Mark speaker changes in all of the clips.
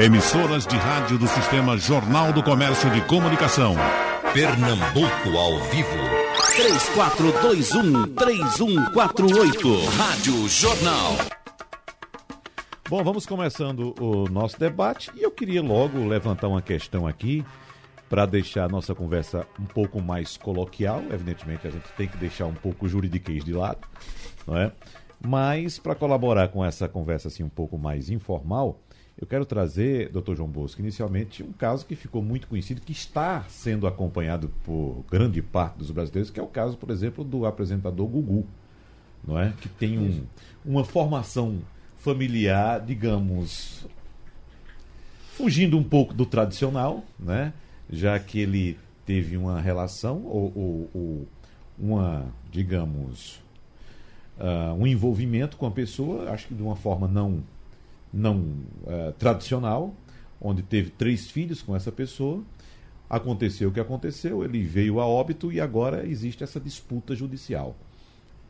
Speaker 1: Emissoras de rádio do Sistema Jornal do Comércio de Comunicação.
Speaker 2: Pernambuco ao vivo.
Speaker 3: 3421-3148. Rádio Jornal.
Speaker 4: Bom, vamos começando o nosso debate e eu queria logo levantar uma questão aqui para deixar a nossa conversa um pouco mais coloquial. Evidentemente, a gente tem que deixar um pouco o juridiquês de lado, não é? Mas para colaborar com essa conversa assim um pouco mais informal, eu quero trazer, doutor João Bosco, inicialmente um caso que ficou muito conhecido, que está sendo acompanhado por grande parte dos brasileiros, que é o caso, por exemplo, do apresentador Gugu, não é? Que tem um, uma formação familiar, digamos, fugindo um pouco do tradicional, né? Já que ele teve uma relação ou, ou, ou uma, digamos, uh, um envolvimento com a pessoa, acho que de uma forma não não uh, tradicional, onde teve três filhos com essa pessoa. Aconteceu o que aconteceu, ele veio a óbito e agora existe essa disputa judicial,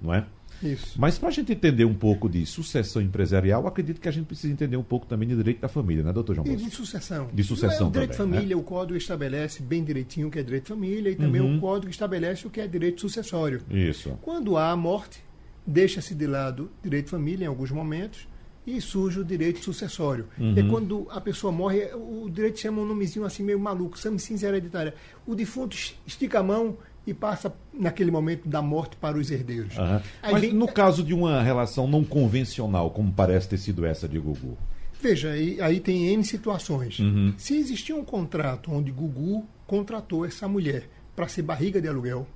Speaker 4: não é?
Speaker 5: Isso.
Speaker 4: Mas para a gente entender um pouco de sucessão empresarial, acredito que a gente precisa entender um pouco também de direito da família, né, doutor João
Speaker 5: E
Speaker 4: Bosco?
Speaker 5: de sucessão.
Speaker 4: De sucessão
Speaker 5: o direito de
Speaker 4: também,
Speaker 5: família,
Speaker 4: né?
Speaker 5: o código estabelece bem direitinho o que é direito de família e também
Speaker 4: Uhum.
Speaker 5: o código estabelece o que é direito sucessório.
Speaker 4: Isso.
Speaker 5: Quando há a morte, deixa-se de lado direito de família em alguns momentos e surge o direito sucessório.
Speaker 4: Uhum.
Speaker 5: É quando a pessoa morre, o direito chama um nomezinho assim meio maluco, cinza hereditária. O defunto estica a mão e passa naquele momento da morte para os herdeiros. Aí
Speaker 4: Mas
Speaker 5: vem-
Speaker 4: no caso de uma relação não convencional, como parece ter sido essa de Gugu.
Speaker 5: Veja, aí, aí tem N situações.
Speaker 4: Uhum.
Speaker 5: Se existia um contrato onde Gugu contratou essa mulher para ser barriga de aluguel,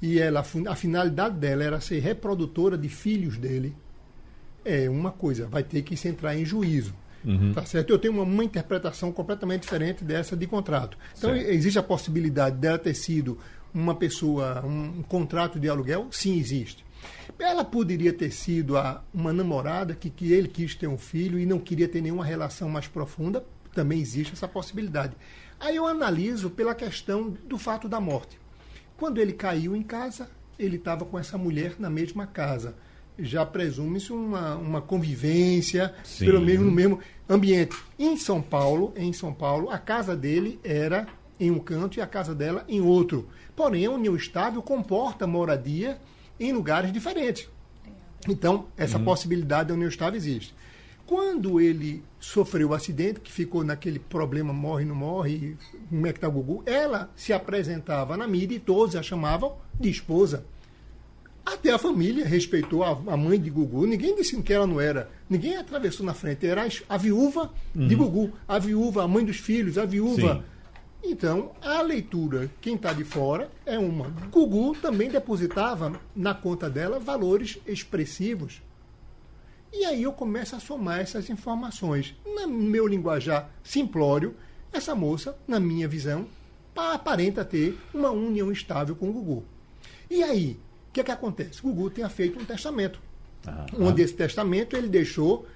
Speaker 5: e ela, a finalidade dela era ser reprodutora de filhos dele, é uma coisa, vai ter que se entrar em juízo.
Speaker 4: Uhum.
Speaker 5: Tá certo? Eu tenho uma, uma interpretação completamente diferente dessa de contrato. Então,
Speaker 4: Certo.
Speaker 5: existe a possibilidade dela ter sido uma pessoa, um, um contrato de aluguel? Sim, existe. Ela poderia ter sido a, uma namorada que, que ele quis ter um filho e não queria ter nenhuma relação mais profunda? Também existe essa possibilidade. Aí eu analiso pela questão do fato da morte. Quando ele caiu em casa, ele estava com essa mulher na mesma casa. Já presume-se uma, uma convivência,
Speaker 4: Sim.
Speaker 5: pelo menos no mesmo ambiente. Em São Paulo, em São Paulo, a casa dele era em um canto e a casa dela em outro. Porém, a união estável comporta moradia em lugares diferentes. Então, essa possibilidade da união estável existe. Quando ele sofreu o acidente, que ficou naquele problema morre, não morre, como é que está o Gugu, ela se apresentava na mídia e todos a chamavam de esposa. Até a família respeitou a, a mãe de Gugu. Ninguém disse que ela não era. Ninguém atravessou na frente. Era a, viúva de Gugu. A viúva, a mãe dos filhos, a viúva.
Speaker 4: Sim.
Speaker 5: Então, a leitura, quem está de fora, é uma. Gugu também depositava na conta dela valores expressivos. E aí eu começo a somar essas informações. No meu linguajar simplório, essa moça, na minha visão, pa- aparenta ter uma união estável com o Gugu. E aí, que, é que acontece? Gugu tinha feito um testamento.
Speaker 4: Aham.
Speaker 5: Onde esse testamento ele deixou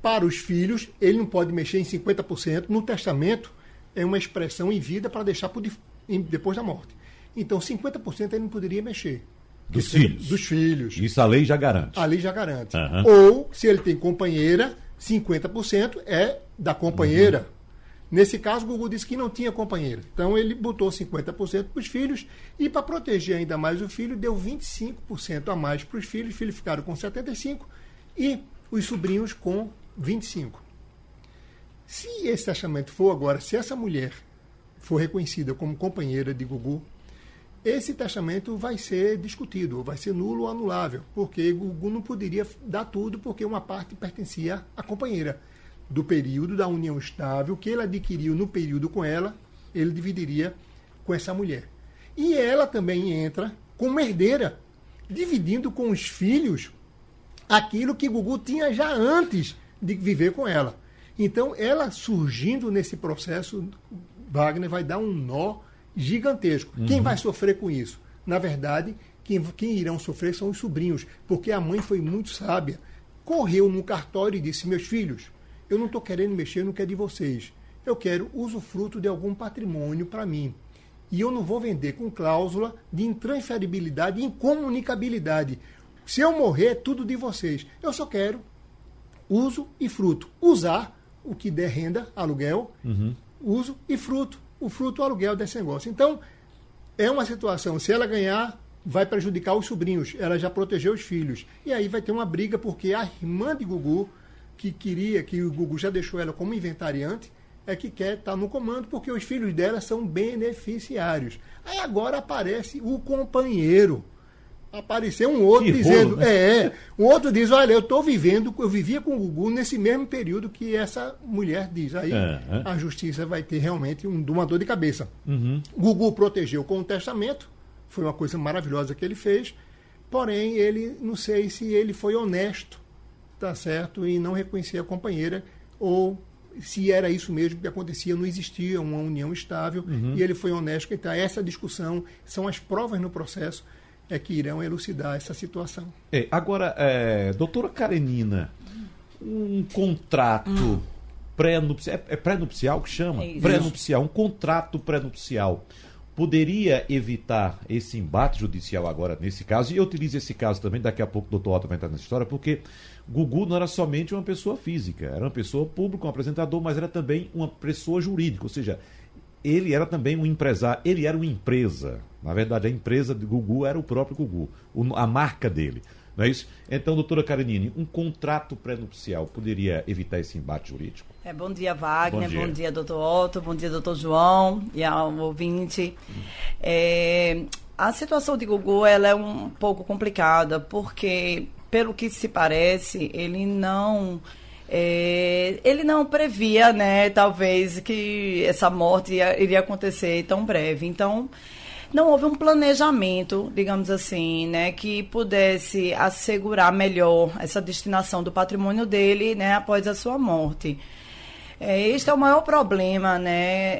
Speaker 5: para os filhos, ele não pode mexer em 50%. No testamento é uma expressão em vida para deixar em- depois da morte. Então, 50% ele não poderia mexer.
Speaker 4: Dos
Speaker 5: seja-
Speaker 4: filhos.
Speaker 5: Dos filhos.
Speaker 4: Isso a lei já garante.
Speaker 5: A lei já garante.
Speaker 4: Aham.
Speaker 5: Ou, se ele tem companheira, 50% é da companheira. Nesse caso, o Gugu disse que não tinha companheira. Então, ele botou 50% para os filhos e, para proteger ainda mais o filho, deu 25% a mais para os filhos. Os filhos ficaram com 75% e os sobrinhos com 25%. Se esse testamento for agora, se essa mulher for reconhecida como companheira de Gugu, esse testamento vai ser discutido, vai ser nulo ou anulável, porque Gugu não poderia dar tudo porque uma parte pertencia à companheira. Do período da união estável que ele adquiriu no período com ela, ele dividiria com essa mulher. E ela também entra como herdeira, dividindo com os filhos aquilo que Gugu tinha já antes de viver com ela. Então, ela surgindo nesse processo, Wagner vai dar um nó gigantesco. Quem vai sofrer com isso? Na verdade, quem, quem irão sofrer são os sobrinhos, porque a mãe foi muito sábia. Correu no cartório e disse: Meus filhos, eu não estou querendo mexer no que é de vocês. Eu quero usufruto de algum patrimônio para mim. E eu não vou vender com cláusula de intransferibilidade e incomunicabilidade. Se eu morrer, é tudo de vocês. Eu só quero uso e fruto. Usar o que der renda, aluguel, uso e fruto. O fruto, o aluguel desse negócio. Então, é uma situação, se ela ganhar, vai prejudicar os sobrinhos. Ela já protegeu os filhos. E aí vai ter uma briga, porque a irmã de Gugu, que queria, que o Gugu já deixou ela como inventariante, é que quer estar no comando, porque os filhos dela são beneficiários. Aí agora aparece o companheiro. Apareceu um outro
Speaker 4: Que
Speaker 5: dizendo,
Speaker 4: rolo, né?
Speaker 5: é, é, um outro diz, olha, eu estou vivendo, eu vivia com o Gugu nesse mesmo período que essa mulher diz. Aí
Speaker 4: É, é.
Speaker 5: a justiça vai ter realmente um, uma dor de cabeça.
Speaker 4: Uhum.
Speaker 5: Gugu protegeu com o testamento, foi uma coisa maravilhosa que ele fez, porém ele, não sei se ele foi honesto, tá certo, e não reconhecer a companheira, ou se era isso mesmo que acontecia, não existia uma união estável, e ele foi honesto. Então, essa discussão, são as provas no processo, é que irão elucidar essa situação.
Speaker 4: É, agora, é, doutora Karenina, um contrato pré-nupcial, é, é pré-nupcial que chama?
Speaker 6: É.
Speaker 4: Pré-nupcial, um contrato pré-nupcial poderia evitar esse embate judicial agora nesse caso, e eu utilizo esse caso também, daqui a pouco o doutor Otto vai entrar nessa história, porque Gugu não era somente uma pessoa física, era uma pessoa pública, um apresentador, mas era também uma pessoa jurídica, ou seja, ele era também um empresário, ele era uma empresa. Na verdade, a empresa de Gugu era o próprio Gugu, a marca dele. Não é isso? Então, doutora Karenine, um contrato pré-nupcial poderia evitar esse embate jurídico?
Speaker 6: É, bom dia, Wagner.
Speaker 4: Bom
Speaker 6: Bom
Speaker 4: dia.
Speaker 6: dia, doutor Otto. Bom dia, doutor João e ao ouvinte. É, a situação de Gugu ela é um pouco complicada, porque, pelo que se parece, ele não. é, ele não previa, né, talvez, que essa morte ia- iria acontecer tão breve. Então, não houve um planejamento, digamos assim, né, que pudesse assegurar melhor essa destinação do patrimônio dele, né, após a sua morte. É, este é o maior problema, né,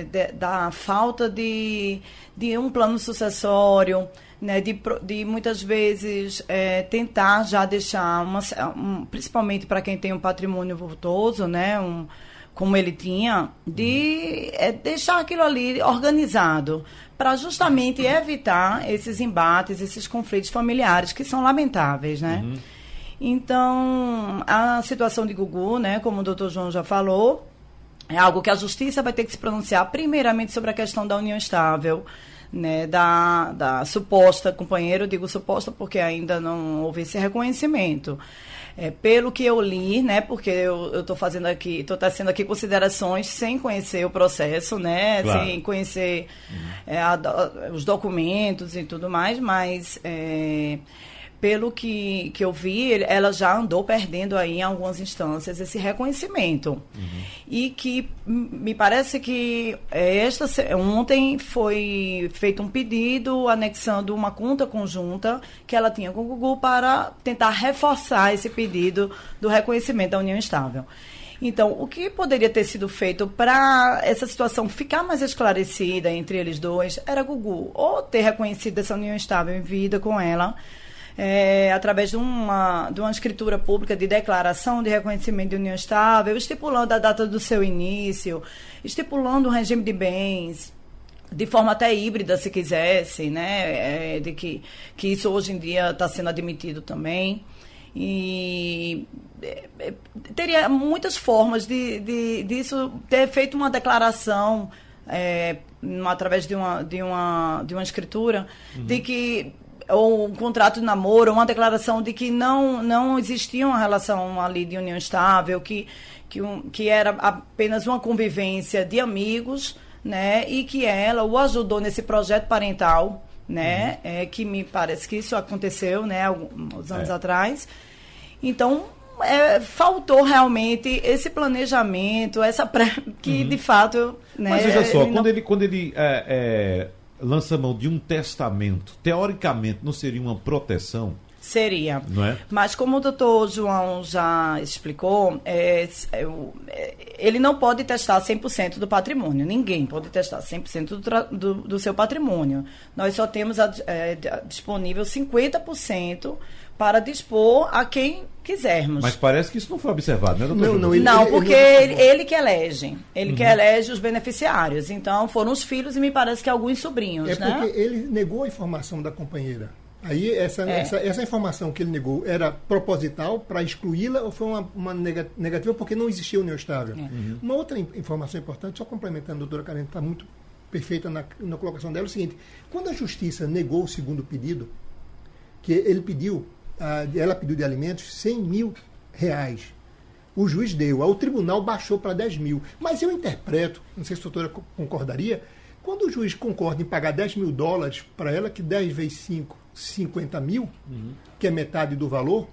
Speaker 6: é, de- da falta de, de um plano sucessório, né, de, de muitas vezes é, tentar já deixar, uma, um, principalmente para quem tem um patrimônio vultoso, né, um, como ele tinha, de é, deixar aquilo ali organizado, para justamente evitar esses embates, esses conflitos familiares que são lamentáveis, né? Então, a situação de Gugu, né, como o doutor João já falou, é algo que a justiça vai ter que se pronunciar primeiramente sobre a questão da união estável, né, da, da suposta companheira, eu digo suposta porque ainda não houve esse reconhecimento. É, pelo que eu li, né, porque eu estou fazendo aqui, estou trazendo aqui considerações sem conhecer o processo, né,
Speaker 4: Claro.
Speaker 6: sem conhecer é, a os documentos e tudo mais, mas é, pelo que, que eu vi, ela já andou perdendo aí em algumas instâncias esse reconhecimento. E que me parece que é, esta ontem foi feito um pedido anexando uma conta conjunta que ela tinha com o Gugu para tentar reforçar esse pedido do reconhecimento da união estável. Então, o que poderia ter sido feito para essa situação ficar mais esclarecida entre eles dois era Gugu ou ter reconhecido essa união estável em vida com ela, é, através de uma, de uma escritura pública de declaração de reconhecimento de união estável, estipulando a data do seu início, estipulando um regime de bens, de forma até híbrida, se quisesse, né? É, de que, que isso hoje em dia está sendo admitido também. E é, é, teria muitas formas de, de disso ter feito uma declaração é, através de uma, de uma, de uma escritura de que ou um contrato de namoro, uma declaração de que não, não existia uma relação ali de união estável, que, que, um, que era apenas uma convivência de amigos, né? E que ela o ajudou nesse projeto parental, né? É, que me parece que isso aconteceu, né? Alguns anos
Speaker 4: É.
Speaker 6: atrás. Então, é, faltou realmente esse planejamento, essa pré, que de fato, né?
Speaker 4: Mas veja só, quando
Speaker 6: não-
Speaker 4: ele, quando ele é, é, lança mão de um testamento, teoricamente não seria uma proteção,
Speaker 6: Seria.
Speaker 4: não é?
Speaker 6: Mas como o doutor João já explicou, é, é, é, ele não pode testar 100% do patrimônio. Ninguém pode testar 100% do, do, do seu patrimônio. Nós só temos a- é, disponível 50% para dispor a quem quisermos.
Speaker 4: Mas parece que isso não foi observado, né, doutor?
Speaker 5: Não, não, ele-
Speaker 6: não, porque
Speaker 5: ele-
Speaker 6: ele, ele que elege. Ele
Speaker 4: Uhum.
Speaker 6: que elege os beneficiários. Então, foram os filhos e me parece que alguns sobrinhos,
Speaker 5: É
Speaker 6: né?
Speaker 5: porque ele negou a informação da companheira. Aí essa,
Speaker 6: É.
Speaker 5: essa, essa informação que ele negou era proposital para excluí-la ou foi uma, uma nega- negativa porque não existia união estável? Uma outra in- informação importante, só complementando, a doutora Karen está muito perfeita na, na colocação dela, é o seguinte, quando a justiça negou o segundo pedido, que ele pediu, ela pediu de alimentos 100 mil reais. O juiz deu, o tribunal baixou para 10 mil. Mas eu interpreto, não sei se a doutora co- concordaria, quando o juiz concorda em pagar 10 mil dólares para ela, que 10 vezes 5, 50 mil, que é metade do valor,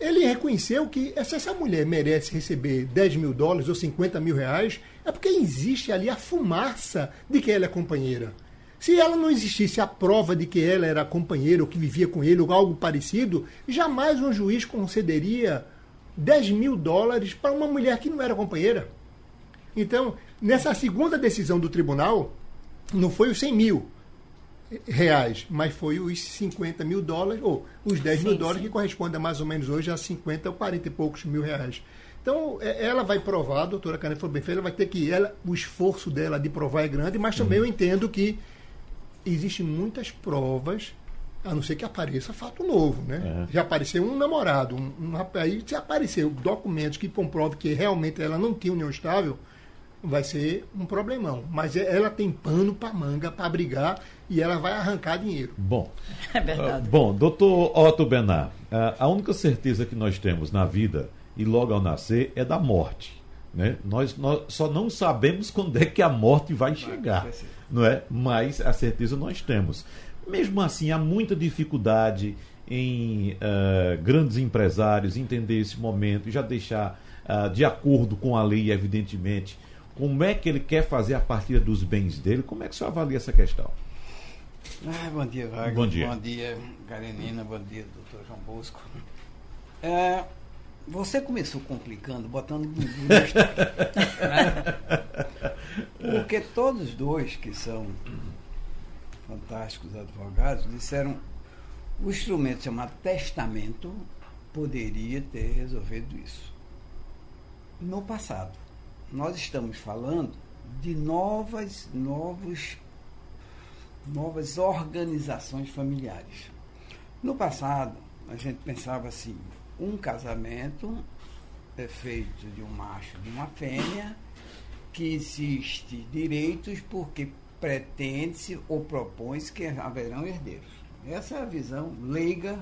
Speaker 5: ele reconheceu que se essa mulher merece receber 10 mil dólares ou 50 mil reais, é porque existe ali a fumaça de que ela é companheira. Se ela não existisse a prova de que ela era companheira ou que vivia com ele ou algo parecido, jamais um juiz concederia 10 mil dólares para uma mulher que não era companheira. Então, nessa segunda decisão do tribunal, não foi os 100 mil reais, mas foi os 50 mil dólares, ou os 10 mil
Speaker 6: Sim,
Speaker 5: dólares,
Speaker 6: sim.
Speaker 5: que corresponde a mais ou menos hoje a 50 ou 40 e poucos mil reais. Então, é- ela vai provar, a doutora Karen foi bem feita, ela vai ter que, ela, o esforço dela de provar é grande, mas também eu entendo que existem muitas provas, a não ser que apareça fato novo, né? Já apareceu um namorado, um, um rapaz, aí se apareceu documentos que comprovem que realmente ela não tinha união estável, vai ser um problemão. Mas é- ela tem pano para manga para brigar e ela vai arrancar dinheiro.
Speaker 4: Bom,
Speaker 6: É verdade.
Speaker 4: Ah, Bom, doutor Otto Benar, ah, a única certeza que nós temos na vida e logo ao nascer é da morte. Né? Nós, nós só não sabemos quando é que a morte vai chegar, não é? Mas a certeza nós temos. Mesmo assim, há muita dificuldade em ah, grandes empresários entender esse momento e já deixar ah, de acordo com a lei, evidentemente, como é que ele quer fazer a partilha dos bens dele. Como é que o senhor avalia essa questão?
Speaker 7: Ah, bom dia, Wagner.
Speaker 4: Bom dia.
Speaker 7: Bom dia, Karenina. Bom dia, doutor João Bosco. É, você começou complicando, botando Gugu na história. né? Porque todos dois, que são fantásticos advogados, disseram o instrumento chamado testamento poderia ter resolvido isso. No passado, nós estamos falando de novas, novos novas organizações familiares. No passado, a gente pensava assim: um casamento é feito de um macho e de uma fêmea, que existe direitos porque pretende-se ou propõe-se que haverão herdeiros. Essa é a visão leiga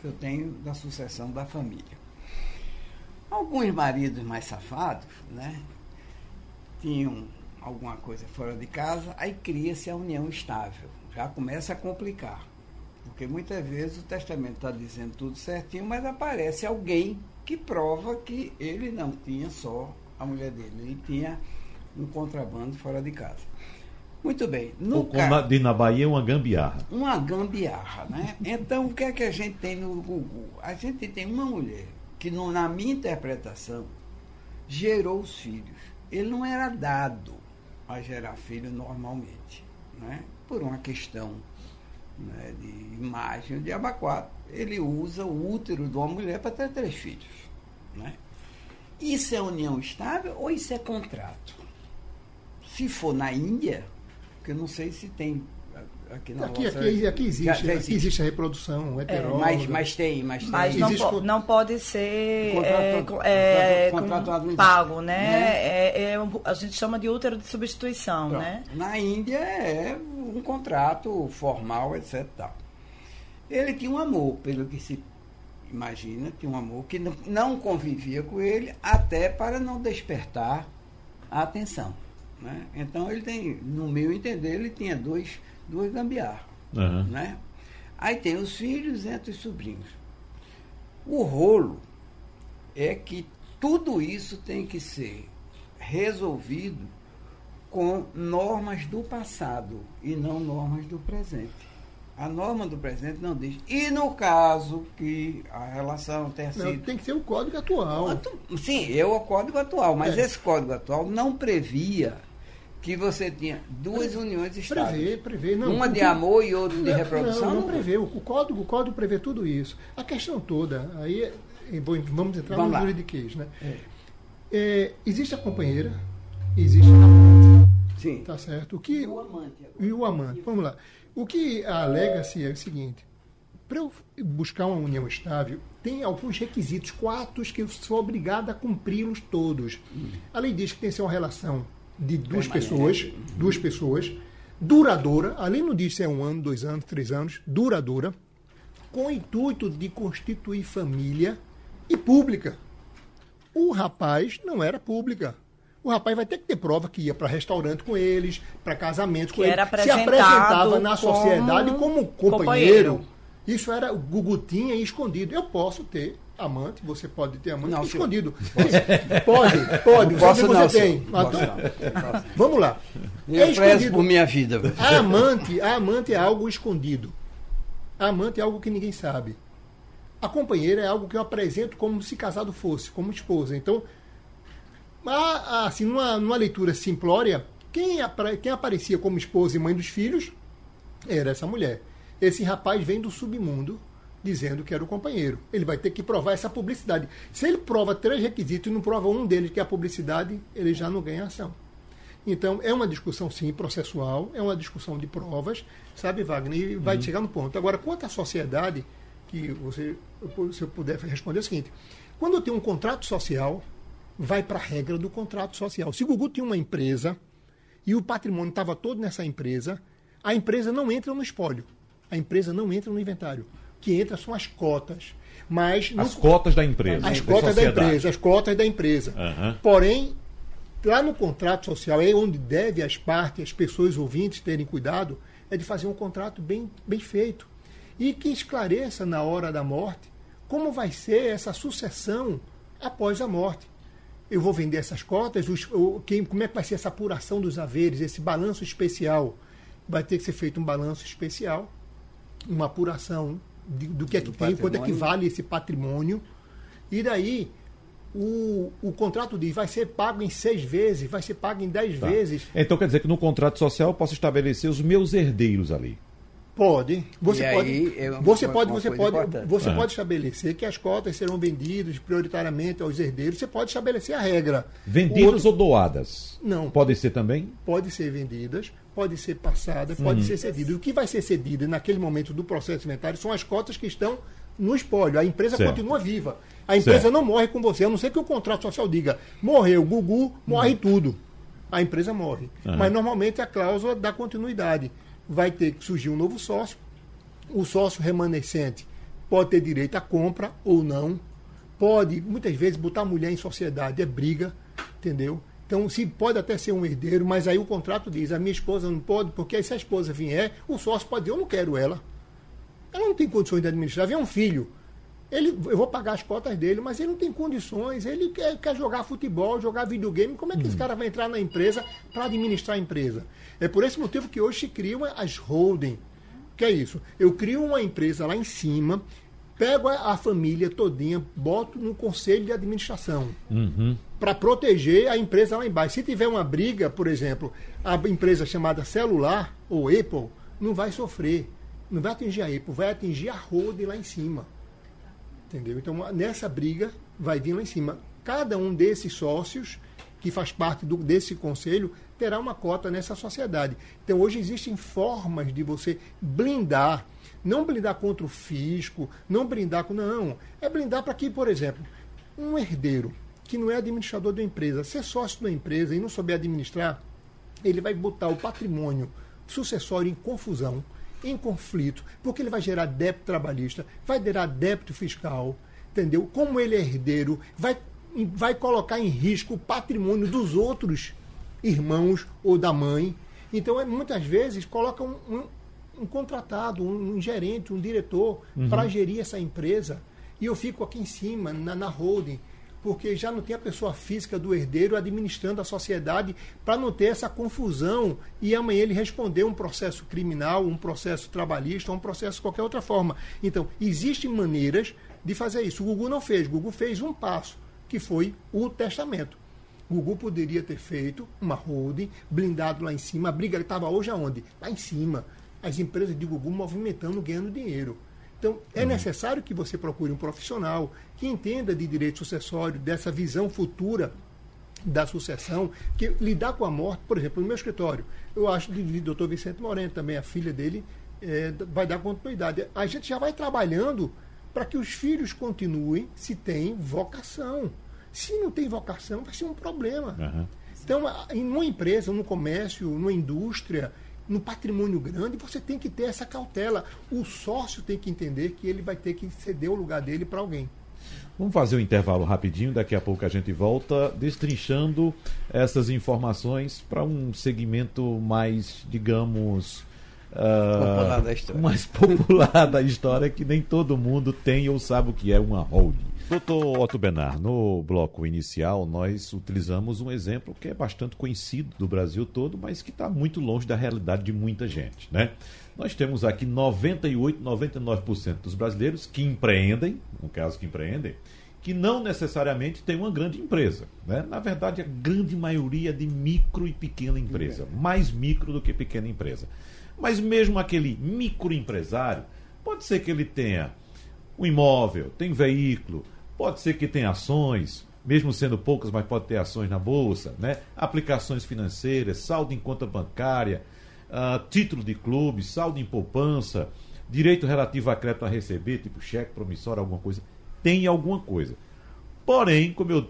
Speaker 7: que eu tenho da sucessão da família. Alguns maridos mais safados, né, tinham alguma coisa fora de casa, aí cria-se a união estável. Já começa a complicar. Porque muitas vezes o testamento está dizendo tudo certinho, mas aparece alguém que prova que ele não tinha só a mulher dele, ele tinha um contrabando fora de casa. Muito bem. No
Speaker 4: Ou como
Speaker 7: ca-
Speaker 4: na, de na Bahia, uma gambiarra.
Speaker 7: uma gambiarra, né? Então, o que é que a gente tem no Gugu? A gente tem uma mulher que, no- na minha interpretação, gerou os filhos. Ele não era dado a gerar filho normalmente, né? Por uma questão né, de imagem de abacuado. Ele usa o útero de uma mulher para ter três filhos, né? Isso é união estável ou isso é contrato? Se for na Índia, porque eu não sei se tem aqui na
Speaker 5: Aqui, aqui, aqui existe,
Speaker 7: Já- já
Speaker 5: aqui existe a reprodução
Speaker 7: É,
Speaker 5: heteróloga.
Speaker 7: mas, mas tem, mas tem.
Speaker 6: Mas não,
Speaker 5: Existe
Speaker 6: po- não pode ser
Speaker 7: Contrato-
Speaker 6: é, é,
Speaker 7: contrato-
Speaker 6: com- pago,
Speaker 7: existe,
Speaker 6: né?
Speaker 7: né?
Speaker 6: É, é a gente chama de útero de substituição,
Speaker 7: Pronto.
Speaker 6: né?
Speaker 7: Na Índia é um contrato formal, etc. Tal. Ele tinha um amor, pelo que se imagina, tinha um amor que não, não convivia com ele até para não despertar a atenção. Né? Então ele tem, no meu entender, ele tinha dois, duas gambiarras.
Speaker 4: Aham.
Speaker 7: né? Aí tem os filhos entre os sobrinhos. O rolo é que tudo isso tem que ser resolvido com normas do passado e não normas do presente. A norma do presente não diz. E no caso que a relação tenha
Speaker 5: Não,
Speaker 7: sido
Speaker 5: tem que ser o código atual.
Speaker 7: Quanto- Sim, eu o código atual, mas
Speaker 5: É.
Speaker 7: esse código atual não previa que você tinha duas uniões estáveis.
Speaker 5: Prevê, prevê. Não,
Speaker 7: Uma de
Speaker 5: que-
Speaker 7: amor e outra de
Speaker 5: Não,
Speaker 7: reprodução?
Speaker 5: Não, não prevê. O código, o código prevê tudo isso. A questão toda, aí é- é bom, vamos entrar
Speaker 7: Vamos
Speaker 5: no
Speaker 7: lá.
Speaker 5: juridiquês, né? É, existe a companheira, existe a amante,
Speaker 7: Sim.
Speaker 5: tá certo? O que,
Speaker 7: O amante agora.
Speaker 5: e o amante. Vamos lá. O que alega-se é o seguinte: para eu buscar uma união estável, tem alguns requisitos, quatro que eu sou obrigado a cumpri-los todos. A lei diz que tem que ser uma relação de duas pessoas, duas pessoas, duradoura, a lei não diz se é um ano, dois anos, três anos, duradoura, com o intuito de constituir família e pública. O rapaz não era pública. O rapaz vai ter que ter prova que ia para restaurante com eles, para casamento com
Speaker 6: Que
Speaker 5: eles. se apresentava na
Speaker 6: como
Speaker 5: sociedade como companheiro.
Speaker 6: companheiro.
Speaker 5: Isso era o Gugu tinha escondido. Eu posso ter amante, você pode ter amante
Speaker 7: Não,
Speaker 5: escondido. Pode, pode.
Speaker 7: Não posso
Speaker 5: você
Speaker 7: não,
Speaker 5: tem.
Speaker 7: Posso não.
Speaker 5: Vamos lá.
Speaker 7: Eu
Speaker 5: É escondido.
Speaker 7: por minha vida.
Speaker 5: A amante, a amante é algo escondido. A amante é algo que ninguém sabe. A companheira é algo que eu apresento como se casado fosse, como esposa. Então, assim, numa, numa leitura simplória, quem, quem aparecia como esposa e mãe dos filhos era essa mulher. Esse rapaz vem do submundo dizendo que era o companheiro. Ele vai ter que provar essa publicidade. Se ele prova três requisitos e não prova um deles, que é a publicidade, ele já não ganha ação. Então, é uma discussão, sim, processual, é uma discussão de provas, sabe, Wagner? E vai chegar no ponto. Agora, quanto à sociedade, que você, se eu puder responder é o seguinte: quando eu tenho um contrato social, vai para a regra do contrato social. Se o Gugu tinha uma empresa e o patrimônio estava todo nessa empresa, a empresa não entra no espólio. A empresa não entra no inventário. Que entra são as cotas. Mas no-
Speaker 4: As cotas da empresa.
Speaker 5: as cotas da empresa, as cotas da empresa.
Speaker 4: Aham.
Speaker 5: Porém, lá no contrato social, é onde deve as partes, as pessoas ouvintes terem cuidado, é de fazer um contrato bem, bem feito. E que esclareça na hora da morte como vai ser essa sucessão após a morte. Eu vou vender essas cotas, os- o- quem, como é que vai ser essa apuração dos haveres, esse balanço especial? Vai ter que ser feito um balanço especial, uma apuração de- do que é que
Speaker 7: Do
Speaker 5: tem, quanto é que
Speaker 7: patrimônio.
Speaker 5: vale esse patrimônio. E daí, o, o contrato diz, vai ser pago em seis vezes, vai ser pago em dez
Speaker 4: Tá.
Speaker 5: vezes.
Speaker 4: Então quer dizer que no contrato social eu posso estabelecer os meus herdeiros ali.
Speaker 5: Pode. Você
Speaker 7: E
Speaker 5: pode.
Speaker 7: é uma-
Speaker 5: você
Speaker 7: uma-
Speaker 5: pode,
Speaker 7: uma
Speaker 5: você pode,
Speaker 7: importante.
Speaker 5: você
Speaker 4: Ah.
Speaker 5: pode estabelecer que as cotas serão vendidas prioritariamente aos herdeiros. Você pode estabelecer a regra.
Speaker 4: Vendidas
Speaker 5: outro-
Speaker 4: ou doadas?
Speaker 5: Não.
Speaker 4: Pode ser também?
Speaker 5: pode ser vendidas, pode ser passadas, pode ser cedidas. O que vai ser cedido naquele momento do processo inventário são as cotas que estão no espólio. A empresa
Speaker 4: Certo.
Speaker 5: continua viva. A empresa
Speaker 4: Certo.
Speaker 5: não morre com você, a não ser que o contrato social diga morreu, Gugu, morre tudo. A empresa morre.
Speaker 4: Aham.
Speaker 5: Mas normalmente a cláusula dá continuidade. Vai ter que surgir um novo sócio. O sócio remanescente pode ter direito à compra ou não. Pode, muitas vezes, botar a mulher em sociedade é briga, entendeu? Então, se pode até ser um herdeiro, mas aí o contrato diz: a minha esposa não pode, porque aí se a esposa vier, o sócio pode dizer: eu não quero ela. Ela não tem condições de administrar. Vem um filho. Ele, eu vou pagar as cotas dele, mas ele não tem condições. Ele quer, quer jogar futebol, jogar videogame. Como é que esse cara vai entrar na empresa para administrar a empresa? É por esse motivo que hoje se criam as holding. Que é isso? Eu crio uma empresa lá em cima, pego a, a família todinha, boto no conselho de administração para proteger a empresa lá embaixo. Se tiver uma briga, por exemplo, a empresa chamada celular ou Apple não vai sofrer, não vai atingir a Apple, vai atingir a holding lá em cima. Entendeu? Então, nessa briga, vai vir lá em cima. Cada um desses sócios, que faz parte do, desse conselho, terá uma cota nessa sociedade. Então, hoje existem formas de você blindar. Não blindar contra o fisco, não blindar com. Não. É blindar para que, por exemplo, um herdeiro que não é administrador da empresa, ser sócio da empresa e não souber administrar, ele vai botar o patrimônio sucessório em confusão, em conflito, porque ele vai gerar débito trabalhista, vai gerar débito fiscal, entendeu? Como ele é herdeiro, vai, vai colocar em risco o patrimônio dos outros irmãos ou da mãe. Então, é, muitas vezes, coloca um, um, um contratado, um, um gerente, um diretor para gerir essa empresa. E eu fico aqui em cima, na, na holding, porque já não tem a pessoa física do herdeiro administrando a sociedade para não ter essa confusão e amanhã ele responder um processo criminal, um processo trabalhista, um processo de qualquer outra forma. Então, existem maneiras de fazer isso. O Gugu não fez, o Gugu fez um passo, que foi o testamento. O Gugu poderia ter feito uma holding, blindado lá em cima. A briga estava hoje aonde? Lá em cima. As empresas de Gugu movimentando, ganhando dinheiro. Então, é necessário que você procure um profissional que entenda de direito sucessório, dessa visão futura da sucessão, que lidar com a morte, por exemplo, no meu escritório, eu acho de doutor Vicente Moreno também, a filha dele, é, vai dar continuidade. A gente já vai trabalhando para que os filhos continuem se tem vocação. Se não tem vocação, vai ser um problema.
Speaker 4: Aham.
Speaker 5: Então, em uma empresa, no comércio, numa indústria, no patrimônio grande, você tem que ter essa cautela. O sócio tem que entender que ele vai ter que ceder o lugar dele para alguém.
Speaker 4: Vamos fazer um intervalo rapidinho, daqui a pouco a gente volta destrinchando essas informações para um segmento mais, digamos. ah,
Speaker 7: Popular da história.
Speaker 4: Mais popular da história, que nem todo mundo tem ou sabe o que é uma holding. Doutor Otto Benar, no bloco inicial nós utilizamos um exemplo que é bastante conhecido do Brasil todo, mas que está muito longe da realidade de muita gente. Né? Nós temos aqui 98, 99% dos brasileiros que empreendem, no caso que empreendem, que não necessariamente tem uma grande empresa. Né? Na verdade, a grande maioria é de micro e pequena empresa, mais micro do que pequena empresa. Mas mesmo aquele microempresário, pode ser que ele tenha um imóvel, tem veículo, pode ser que tenha ações, mesmo sendo poucas, mas pode ter ações na bolsa, né? aplicações financeiras, saldo em conta bancária, ah, título de clube, saldo em poupança, direito relativo a crédito a receber, tipo cheque promissório, alguma coisa. Tem alguma coisa. Porém, como eu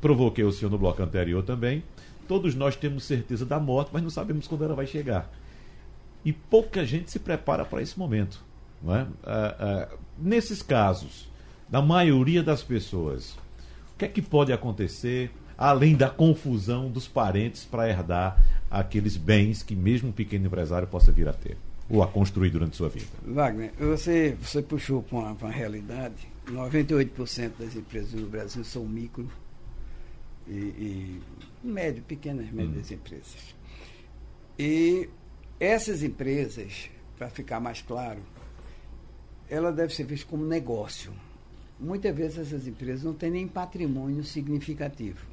Speaker 4: provoquei o senhor no bloco anterior também, todos nós temos certeza da morte, mas não sabemos quando ela vai chegar. E pouca gente se prepara para esse momento. É? Ah, ah, nesses casos, da maioria das pessoas, o que é que pode acontecer além da confusão dos parentes para herdar aqueles bens que mesmo um pequeno empresário possa vir a ter ou a construir durante sua vida?
Speaker 7: Wagner, você, você puxou para uma, uma realidade. 98% das empresas no Brasil são micro e, e médio, pequenas, médias empresas. E essas empresas, para ficar mais claro, ela deve ser vista como negócio. Muitas vezes essas empresas não têm nem patrimônio significativo,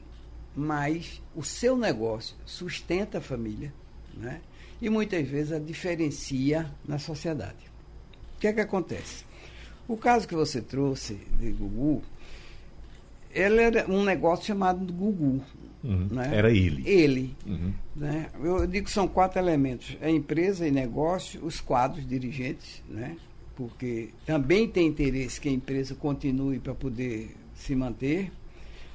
Speaker 7: mas o seu negócio sustenta a família, né? E muitas vezes a diferencia na sociedade. O que é que acontece? O caso que você trouxe de Gugu, ele era um negócio chamado Gugu.
Speaker 4: Uhum.
Speaker 7: né?
Speaker 4: Era ele.
Speaker 7: Ele.
Speaker 4: Uhum.
Speaker 7: Né? Eu digo que são quatro elementos: a empresa e negócio, os quadros dirigentes, né? Porque também tem interesse que a empresa continue para poder se manter,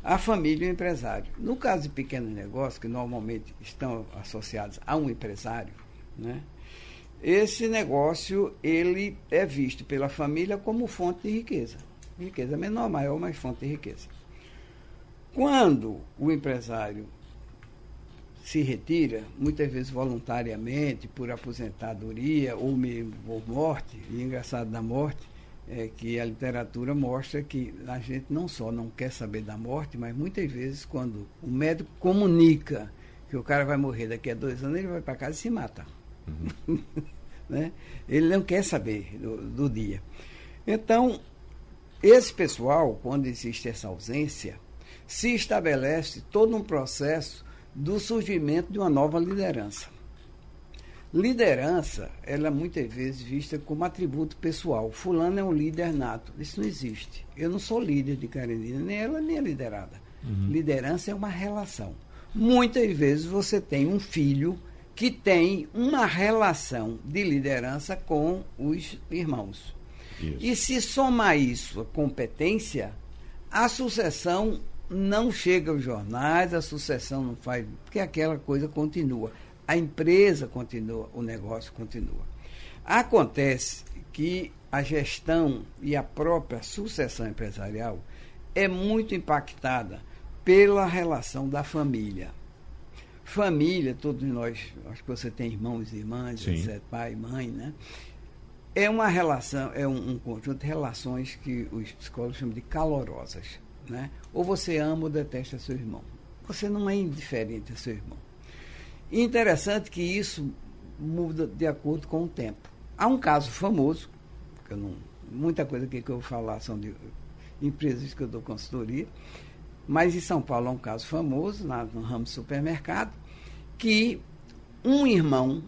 Speaker 7: a família e o empresário. No caso de pequenos negócios, que normalmente estão associados a um empresário, né? esse negócio ele é visto pela família como fonte de riqueza. Riqueza menor, maior, mas fonte de riqueza. Quando o empresário se retira, muitas vezes voluntariamente, por aposentadoria ou mesmo por morte, e engraçado da morte é que a literatura mostra que a gente não só não quer saber da morte, mas muitas vezes quando o médico comunica que o cara vai morrer daqui a dois anos, ele vai para casa e se mata. né? Ele não quer saber do, do dia. Então, esse pessoal, quando existe essa ausência, se estabelece todo um processo do surgimento de uma nova liderança. Liderança, ela é muitas vezes vista como atributo pessoal. Fulano é um líder nato. Isso não existe. Eu não sou líder de Carolina, nem ela, nem a liderada. Liderança é uma relação. Muitas vezes você tem um filho que tem uma relação de liderança com os irmãos.
Speaker 4: Isso.
Speaker 7: E se somar isso à competência, a sucessão não chega aos jornais, a sucessão não faz, porque aquela coisa continua. A empresa continua, o negócio continua. Acontece que a gestão e a própria sucessão empresarial é muito impactada pela relação da família. Família, todos nós, acho que você tem irmãos e irmãs,
Speaker 4: Sim.
Speaker 7: etc., pai, mãe, né? É uma relação, é um, um conjunto de relações que os psicólogos chamam de calorosas. Né? Ou você ama ou detesta seu irmão. Você não é indiferente a seu irmão. E interessante que isso muda de acordo com o tempo. Há um caso famoso, que eu não, muita coisa aqui que eu vou falar são de empresas que eu dou consultoria, mas em São Paulo é um caso famoso, na, no ramo supermercado, que um irmão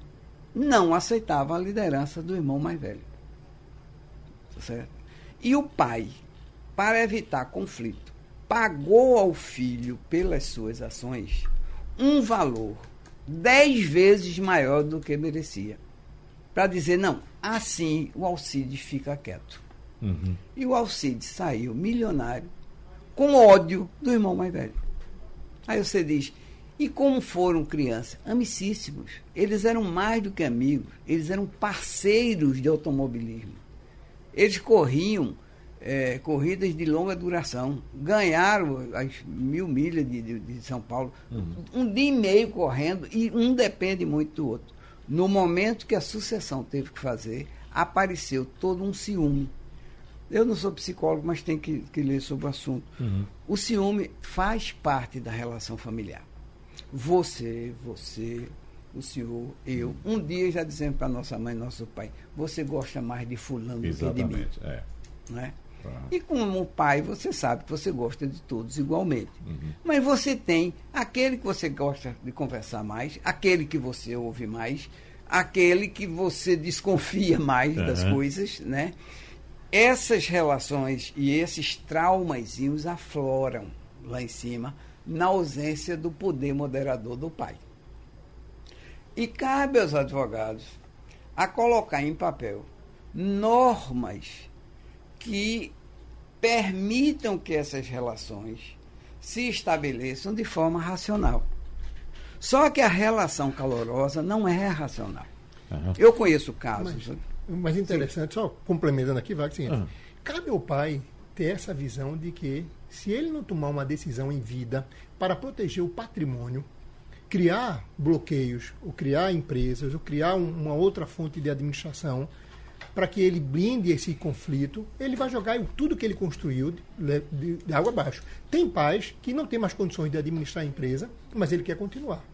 Speaker 7: não aceitava a liderança do irmão mais velho. Tá certo? E o pai, para evitar conflito, pagou ao filho, pelas suas ações, um valor dez vezes maior do que merecia. Para dizer, não, Assim, o Alcides fica quieto.
Speaker 4: Uhum.
Speaker 7: E o Alcides saiu milionário com ódio do irmão mais velho. Aí você diz, e como foram crianças? Amicíssimos. Eles eram mais do que amigos, eles eram parceiros de automobilismo. Eles corriam é, corridas de longa duração. Ganharam as mil milhas de, de, de São Paulo. Um dia e meio correndo e um depende muito do outro. No momento que a sucessão teve que fazer, apareceu todo um ciúme. Eu não sou psicólogo, mas tenho que, que ler sobre o assunto. O ciúme faz parte da relação familiar. Você, você, o senhor, eu, um dia já dizemos para nossa mãe, nosso pai, você gosta mais de fulano do que de mim.
Speaker 4: Exatamente. É.
Speaker 7: Não E como pai, você sabe que você gosta de todos igualmente. Mas você tem aquele que você gosta de conversar mais, aquele que você ouve mais, aquele que você desconfia mais das
Speaker 4: Aham.
Speaker 7: coisas, né? Essas relações e esses traumazinhos afloram lá em cima na ausência do poder moderador do pai. E cabe aos advogados a colocar em papel normas que permitam que essas relações se estabeleçam de forma racional. Só que a relação calorosa não é racional.
Speaker 4: Aham.
Speaker 7: Eu conheço casos.
Speaker 5: Mas interessante, só complementando aqui, vai que o seguinte,
Speaker 4: Ah.
Speaker 5: cabe ao pai ter essa visão de que se ele não tomar uma decisão em vida para proteger o patrimônio, criar bloqueios, ou criar empresas, ou criar um- uma outra fonte de administração, para que ele blinde esse conflito, ele vai jogar tudo que ele construiu de, de- de água abaixo. Tem pais que não tem mais condições de administrar a empresa, mas ele quer continuar.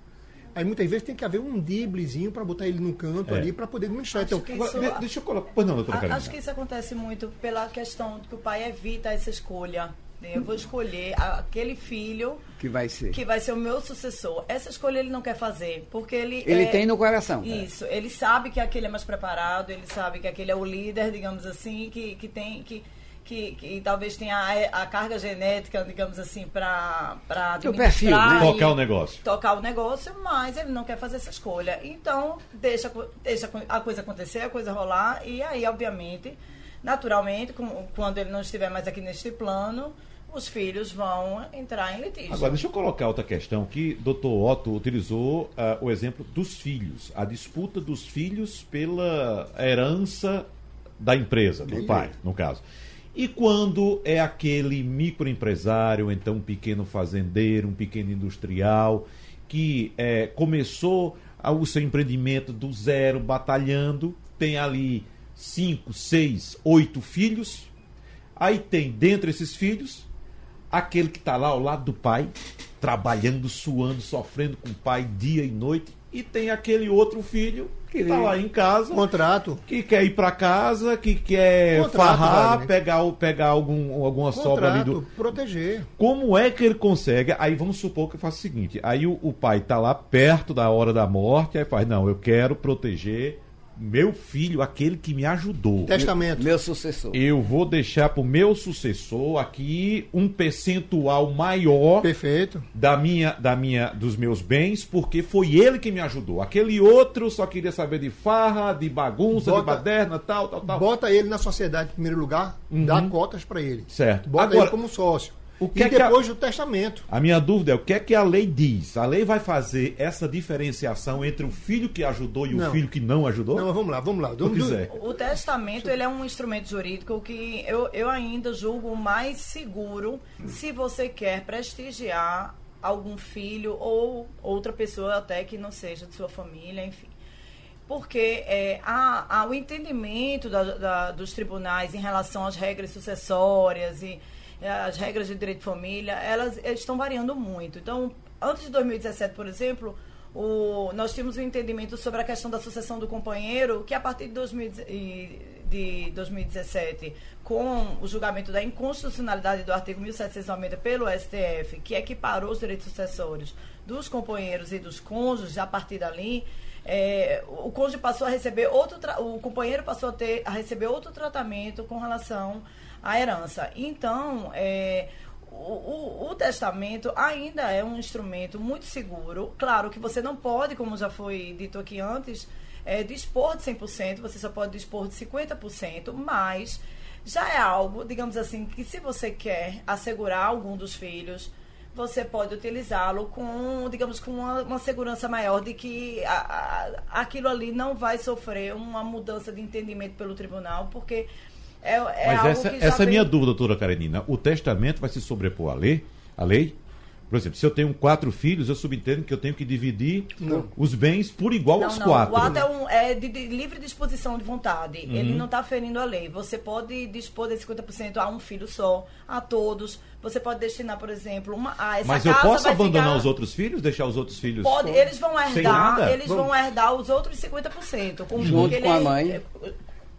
Speaker 5: Aí muitas vezes tem que haver um driblezinho para botar ele num canto
Speaker 4: É.
Speaker 5: ali para poder administrar.
Speaker 6: Acho
Speaker 5: Então,
Speaker 4: Agora,
Speaker 6: isso-
Speaker 4: de- deixa eu colocar. Pois não, doutora
Speaker 6: A-
Speaker 4: Carolina.
Speaker 6: Acho que isso acontece muito pela questão de que o pai evita essa escolha. Né? Eu vou escolher aquele filho
Speaker 7: Que vai ser.
Speaker 6: que vai ser o meu sucessor. Essa escolha ele não quer fazer, porque ele
Speaker 7: Ele
Speaker 6: é-
Speaker 7: tem no coração.
Speaker 6: Isso, ele sabe que aquele é mais preparado, ele sabe que aquele é o líder, digamos assim, que, que tem que que, que talvez tenha a, a carga genética, digamos assim, para para
Speaker 7: Que o perfil, né?
Speaker 4: Tocar o negócio.
Speaker 6: tocar o negócio, mas ele não quer fazer essa escolha. Então, deixa, deixa a coisa acontecer, a coisa rolar, e aí, obviamente, naturalmente, com- quando ele não estiver mais aqui neste plano, os filhos vão entrar em litígio.
Speaker 4: Agora, deixa eu colocar outra questão que Dr. Otto utilizou ah, o exemplo dos filhos, a disputa dos filhos pela herança da empresa, do pai, no caso. E quando é aquele microempresário, então um pequeno fazendeiro, um pequeno industrial, que eh, começou a- o seu empreendimento do zero, batalhando, tem ali cinco, seis, oito filhos, aí tem dentro esses filhos aquele que está lá ao lado do pai, trabalhando, suando, sofrendo com o pai dia e noite, e tem aquele outro filho que está lá em casa,
Speaker 5: contrato.
Speaker 4: que quer ir para casa, que quer
Speaker 5: Contrato,
Speaker 4: farrar,
Speaker 5: Wagner.
Speaker 4: pegar, pegar algum, alguma sobra ali
Speaker 5: Contrato,
Speaker 4: do.
Speaker 5: proteger.
Speaker 4: Como é que ele consegue? Aí vamos supor que eu faço o seguinte: aí o, o pai está lá perto da hora da morte, aí faz, não, eu quero proteger meu filho, aquele que me ajudou.
Speaker 5: Testamento.
Speaker 7: Meu sucessor.
Speaker 4: Eu vou deixar para o meu sucessor aqui um percentual maior
Speaker 5: Perfeito.
Speaker 4: da minha, da minha, dos meus bens, porque foi ele que me ajudou. Aquele outro só queria saber de farra, de bagunça, de
Speaker 5: Bota-
Speaker 4: baderna, tal, tal, tal.
Speaker 5: Bota ele na sociedade em primeiro lugar, dá cotas para ele.
Speaker 4: Certo.
Speaker 5: Bota
Speaker 4: Agora,
Speaker 5: ele como sócio.
Speaker 4: O que
Speaker 5: e
Speaker 4: é que a-
Speaker 5: depois o testamento.
Speaker 4: A minha dúvida é o que é que a lei diz? A lei vai fazer essa diferenciação entre o filho que ajudou e o
Speaker 5: Não.
Speaker 4: filho que não ajudou?
Speaker 5: Não, vamos lá, vamos lá.
Speaker 4: Se quiser.
Speaker 6: O testamento ele é um instrumento jurídico que eu, eu ainda julgo mais seguro se você quer prestigiar algum filho ou outra pessoa até que não seja de sua família, enfim. Porque é, há, há o entendimento da- da- dos tribunais em relação às regras sucessórias e as regras de direito de família, elas, elas estão variando muito. Então, antes de 2017, por exemplo, o- nós tínhamos um entendimento sobre a questão da sucessão do companheiro, que a partir de, 2000 e- de 2017, com o julgamento da inconstitucionalidade do artigo 1790 pelo STF, que equiparou os direitos sucessórios dos companheiros e dos cônjuges, a partir dali, é, o cônjuge passou a receber outro, o companheiro passou a, ter, a receber outro tratamento com relação à herança. Então, é, o, o, o, testamento ainda é um instrumento muito seguro. Claro que você não pode, como já foi dito aqui antes, é, dispor de 100%, você só pode dispor de 50%, mas já é algo, digamos assim, que se você quer assegurar algum dos filhos, você pode utilizá-lo com, digamos, com uma, uma, segurança maior de que a, a, aquilo ali não vai sofrer uma mudança de entendimento pelo tribunal, porque é, é
Speaker 4: Mas
Speaker 6: algo
Speaker 4: essa, essa é a minha dúvida, doutora Karenina. O testamento vai se sobrepor à lei? À lei? Por exemplo, se eu tenho quatro filhos, eu subentendo que eu tenho que dividir os bens por igual
Speaker 6: Não,
Speaker 4: aos
Speaker 6: não,
Speaker 4: quatro.
Speaker 6: o ato é, um, é de, de livre disposição de vontade.
Speaker 4: Uhum.
Speaker 6: Ele não está ferindo a lei. Você pode dispor de 50% a um filho só, a todos. Você pode destinar, por exemplo, uma, a essa
Speaker 4: Mas eu posso
Speaker 6: vai
Speaker 4: abandonar
Speaker 6: ficar-
Speaker 4: os outros filhos, deixar os outros filhos?
Speaker 6: Pode, eles vão herdar, eles vão herdar os outros 50%. Com,
Speaker 7: Junto
Speaker 6: porque ele
Speaker 7: com a
Speaker 6: é-
Speaker 7: mãe.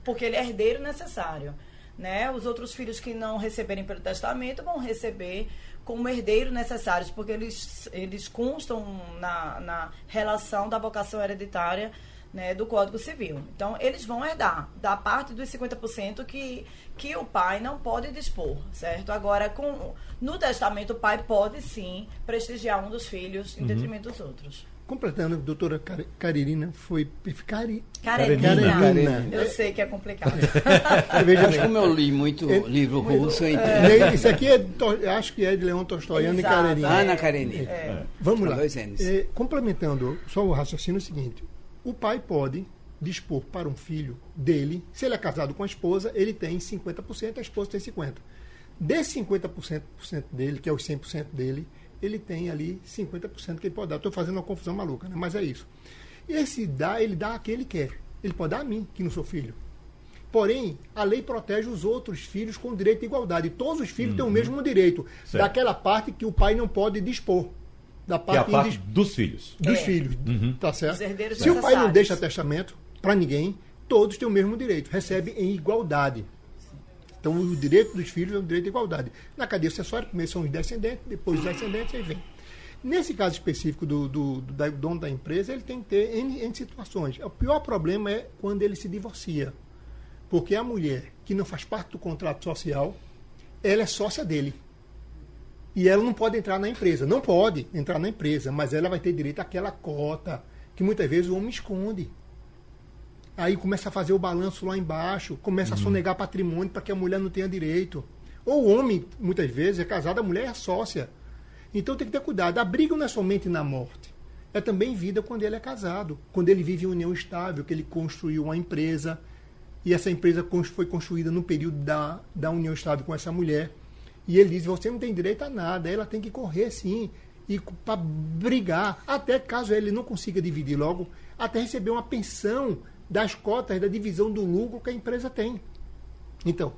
Speaker 6: Porque ele é herdeiro necessário. Né? Os outros filhos que não receberem pelo testamento vão receber como herdeiro necessários, porque eles, eles constam na, na relação da vocação hereditária né, do Código Civil. Então, eles vão herdar da parte dos 50% que, que o pai não pode dispor, certo? Agora, com, no testamento, o pai pode sim prestigiar um dos filhos em detrimento dos outros.
Speaker 5: Completando, doutora Car- Caririna, foi. Cari,
Speaker 6: Karenina.
Speaker 5: Karenina.
Speaker 6: Eu sei que é complicado.
Speaker 5: Veja
Speaker 7: Mas
Speaker 5: bem,
Speaker 7: como eu li muito
Speaker 5: É-
Speaker 7: livro russo, eu entendo.
Speaker 5: né, Isso aqui é, acho que é de Leão Tolstói, Ana
Speaker 6: Exato.
Speaker 5: Karenina.
Speaker 7: Ana Karenina.
Speaker 6: É.
Speaker 5: Vamos
Speaker 7: Com
Speaker 5: lá. É, complementando só o raciocínio é o seguinte: o pai pode dispor para um filho dele, se ele é casado com a esposa, ele tem 50%, a esposa tem 50%. Desse 50% por cento dele, que é os 100% dele, ele tem ali 50% que ele pode dar. Estou fazendo uma confusão maluca, né? mas é isso. Esse dá, ele dá a quem ele quer. Ele pode dar a mim, que não sou filho. Porém, a lei protege os outros filhos com direito de igualdade. Todos os filhos têm o mesmo direito.
Speaker 4: Certo.
Speaker 5: Daquela parte que o pai não pode dispor. Da
Speaker 4: Que é a
Speaker 5: parte,
Speaker 4: parte
Speaker 5: indis-
Speaker 4: dos filhos.
Speaker 5: dos
Speaker 6: É.
Speaker 5: filhos. Tá certo? Se o pai não deixa testamento para ninguém, todos têm o mesmo direito. Recebem em igualdade. Então, o direito dos filhos é um direito de igualdade. Na cadeia sucessória, primeiro são os descendentes, depois os descendentes, aí vem. Nesse caso específico do, do, do, da- dono da empresa, ele tem que ter N, N situações. O pior problema é quando ele se divorcia. Porque a mulher que não faz parte do contrato social, ela é sócia dele. E ela não pode entrar na empresa. Não pode entrar na empresa, mas ela vai ter direito àquela cota que muitas vezes o homem esconde. Aí começa a fazer o balanço lá embaixo, começa a sonegar patrimônio para que a mulher não tenha direito. Ou o homem, muitas vezes, é casado, a mulher é sócia. Então tem que ter cuidado. A briga não é somente na morte. É também vida quando ele é casado. Quando ele vive em união estável, que ele construiu uma empresa. E essa empresa foi construída no período da, da união estável com essa mulher. E ele diz: você não tem direito a nada, ela tem que correr sim. E para brigar, até caso ele não consiga dividir logo, até receber uma pensão das cotas da divisão do lucro que a empresa tem. Então,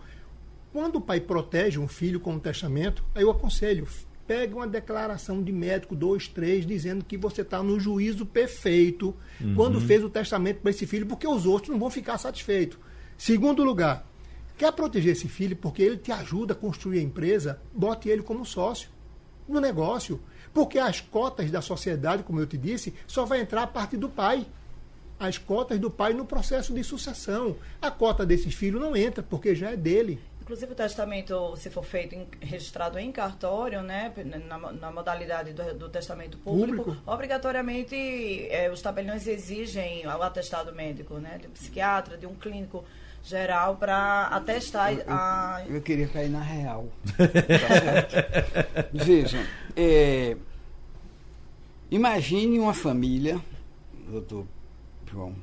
Speaker 5: quando o pai protege um filho com um testamento, aí eu aconselho, pegue uma declaração de médico, dois, três, dizendo que você está no juízo perfeito quando fez o testamento para esse filho, porque os outros não vão ficar satisfeitos. Segundo lugar, quer proteger esse filho porque ele te ajuda a construir a empresa, bote ele como sócio no negócio. Porque as cotas da sociedade, como eu te disse, só vai entrar a partir do pai as cotas do pai no processo de sucessão. A cota desses filhos não entra, porque já é dele.
Speaker 6: Inclusive o testamento, se for feito em- registrado em cartório, né, na, na modalidade do, do testamento público,
Speaker 5: Público.
Speaker 6: obrigatoriamente eh, os tabeliões exigem o atestado médico, né, de um psiquiatra, de um clínico geral para atestar a
Speaker 7: Eu queria cair na real. Tá? Vejam, é, imagine uma família, doutor João,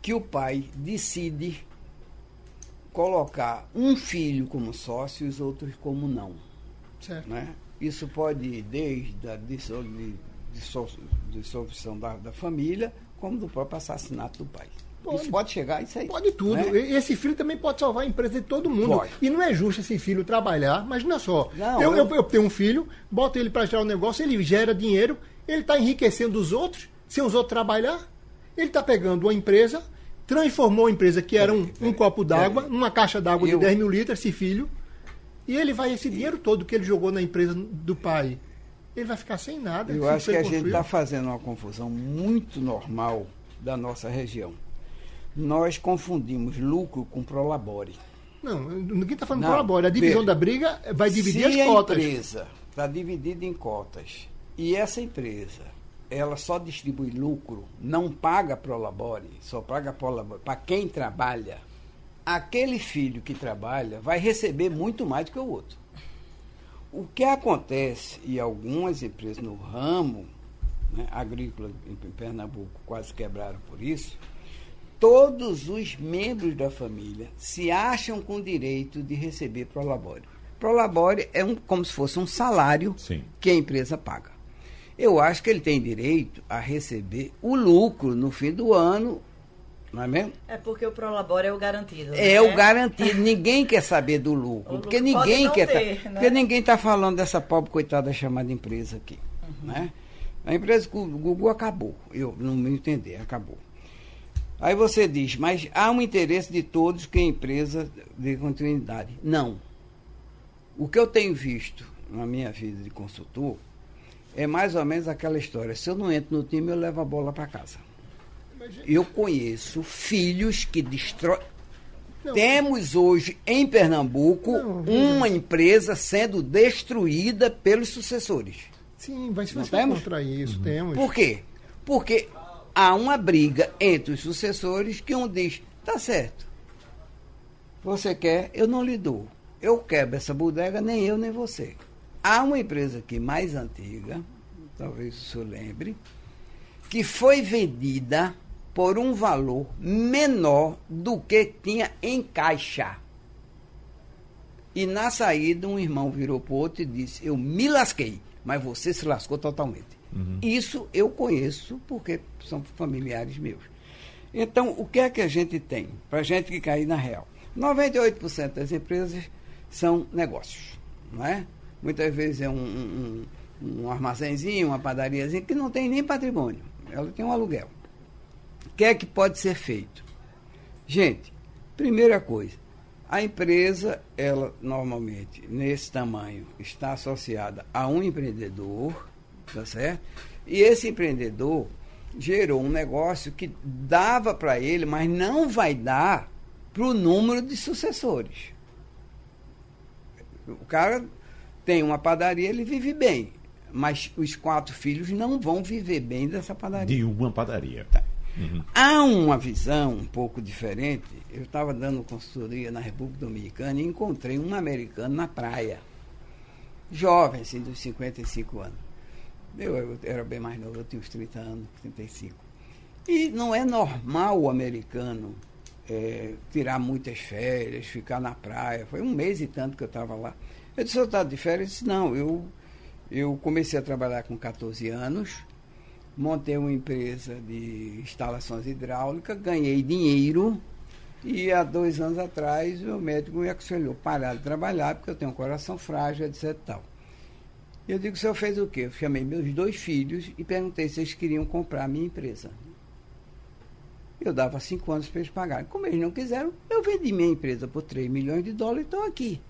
Speaker 7: que o pai decide colocar um filho como sócio e os outros como não.
Speaker 5: Certo?
Speaker 7: né? Isso pode ir desde a dissolução da, da família, como do próprio assassinato do pai.
Speaker 5: Pode.
Speaker 7: Isso pode chegar a isso aí.
Speaker 5: Pode tudo.
Speaker 7: né?
Speaker 5: Esse filho também pode salvar a empresa de todo mundo.
Speaker 7: Pode.
Speaker 5: E não é justo esse filho trabalhar, mas não é só.
Speaker 7: Não,
Speaker 5: eu,
Speaker 7: eu-
Speaker 5: eu, eu tenho um filho, boto ele para gerar um negócio, ele gera dinheiro, ele está enriquecendo os outros, sem os outros trabalhar. Ele está pegando uma empresa, transformou a empresa que era um, um copo d'água, numa caixa d'água de
Speaker 7: Eu-
Speaker 5: 10 mil litros, esse filho, e ele vai, esse dinheiro todo que ele jogou na empresa do pai, ele vai ficar sem nada.
Speaker 7: Eu acho que a gente está fazendo uma confusão muito normal da nossa região. Nós confundimos lucro com prolabore.
Speaker 5: Não, ninguém está falando
Speaker 7: Não,
Speaker 5: prolabore. A divisão da briga vai dividir as cotas.
Speaker 7: a empresa está dividida em cotas e essa empresa ela só distribui lucro, não paga prolabore, só paga prolabore para quem trabalha, aquele filho que trabalha vai receber muito mais do que o outro. O que acontece, e algumas empresas no ramo né, agrícola em Pernambuco quase quebraram por isso, todos os membros da família se acham com direito de receber prolabore. Prolabore é um, como se fosse um salário
Speaker 4: Sim.
Speaker 7: que a empresa paga. Eu acho que ele tem direito a receber o lucro no fim do ano, não é mesmo?
Speaker 6: É porque o Prolabore é o garantido.
Speaker 7: É
Speaker 6: né?
Speaker 7: o garantido. Ninguém quer saber do lucro.
Speaker 6: O
Speaker 7: porque
Speaker 6: lucro
Speaker 7: ninguém quer.
Speaker 6: ter,
Speaker 7: tá,
Speaker 6: né?
Speaker 7: Porque ninguém está falando dessa pobre coitada chamada empresa aqui.
Speaker 6: Uhum.
Speaker 7: Né? A empresa do Google acabou. Eu não me entender, acabou. Aí você diz, mas há um interesse de todos que a empresa dê continuidade. Não. O que eu tenho visto na minha vida de consultor é mais ou menos aquela história. Se eu não entro no time, eu levo a bola para casa. Eu conheço filhos que destroem.
Speaker 5: Não.
Speaker 7: Temos hoje em Pernambuco
Speaker 5: Não,
Speaker 7: uma empresa sendo destruída pelos sucessores.
Speaker 5: Sim, vai se
Speaker 7: Não temos?
Speaker 5: contra isso, temos.
Speaker 7: Por quê? Porque há uma briga entre os sucessores que um diz, tá certo. Você quer, eu não lhe dou. Eu quebro essa bodega, nem eu nem você. Há uma empresa aqui mais antiga, talvez o senhor lembre, que foi vendida por um valor menor do que tinha em caixa. E na saída, um irmão virou para o outro e disse: Eu me lasquei, mas você se lascou totalmente. Isso eu conheço porque são familiares meus. Então, o que é que a gente tem para a gente que cair na real? 98% das empresas são negócios. Não é? Muitas vezes é um, um, um- armazenzinho, uma padariazinha que não tem nem patrimônio. Ela tem um aluguel. O que é que pode ser feito? Gente, primeira coisa, a empresa, ela normalmente, nesse tamanho, está associada a um empreendedor, tá certo? E esse empreendedor gerou um negócio que dava para ele, mas não vai dar para o número de sucessores. O cara tem uma padaria, ele vive bem, mas os quatro filhos não vão viver bem dessa padaria.
Speaker 4: De uma padaria.
Speaker 7: Há uma visão um pouco diferente. Eu estava dando consultoria na República Dominicana e encontrei um americano na praia. Jovem, assim, dos 55 anos. Eu, eu era bem mais novo, eu tinha uns 30 anos, 35. E não é normal o americano eh, tirar muitas férias, ficar na praia. Foi um mês e tanto que eu estava lá. Eu disse, eu estava de férias? Não, eu, eu comecei a trabalhar com 14 anos, montei uma empresa de instalações hidráulicas, ganhei dinheiro e há dois anos atrás o médico me aconselhou parar de trabalhar porque eu tenho um coração frágil, etc. Tal. Eu digo, o senhor fez o quê? Eu chamei meus dois filhos e perguntei se eles queriam comprar a minha empresa. Eu dava cinco anos para eles pagarem. Como eles não quiseram, eu vendi minha empresa por 3 milhões de dólares e estou aqui.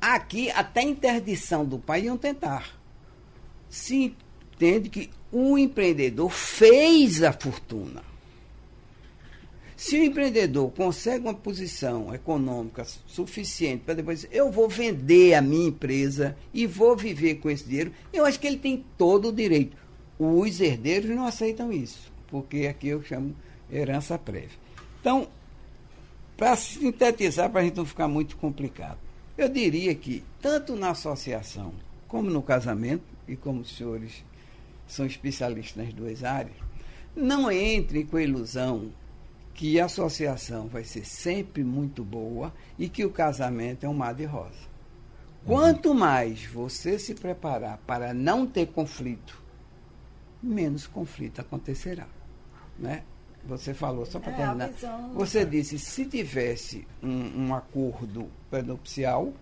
Speaker 7: Aqui, até interdição do pai iam tentar. Se entende que o empreendedor fez a fortuna. Se o empreendedor consegue uma posição econômica suficiente para depois dizer, eu vou vender a minha empresa e vou viver com esse dinheiro, eu acho que ele tem todo o direito. Os herdeiros não aceitam isso, porque aqui eu chamo herança prévia. Então, para sintetizar, para a gente não ficar muito complicado, eu diria que, tanto na associação como no casamento, e como os senhores são especialistas nas duas áreas, não entrem com a ilusão que a associação vai ser sempre muito boa e que o casamento é um mar de rosa. Quanto mais você se preparar para não ter conflito, menos conflito acontecerá. Né? Você falou, só para
Speaker 6: É,
Speaker 7: terminar,
Speaker 6: visão-
Speaker 7: você disse, se tivesse um, um acordo prenupcial,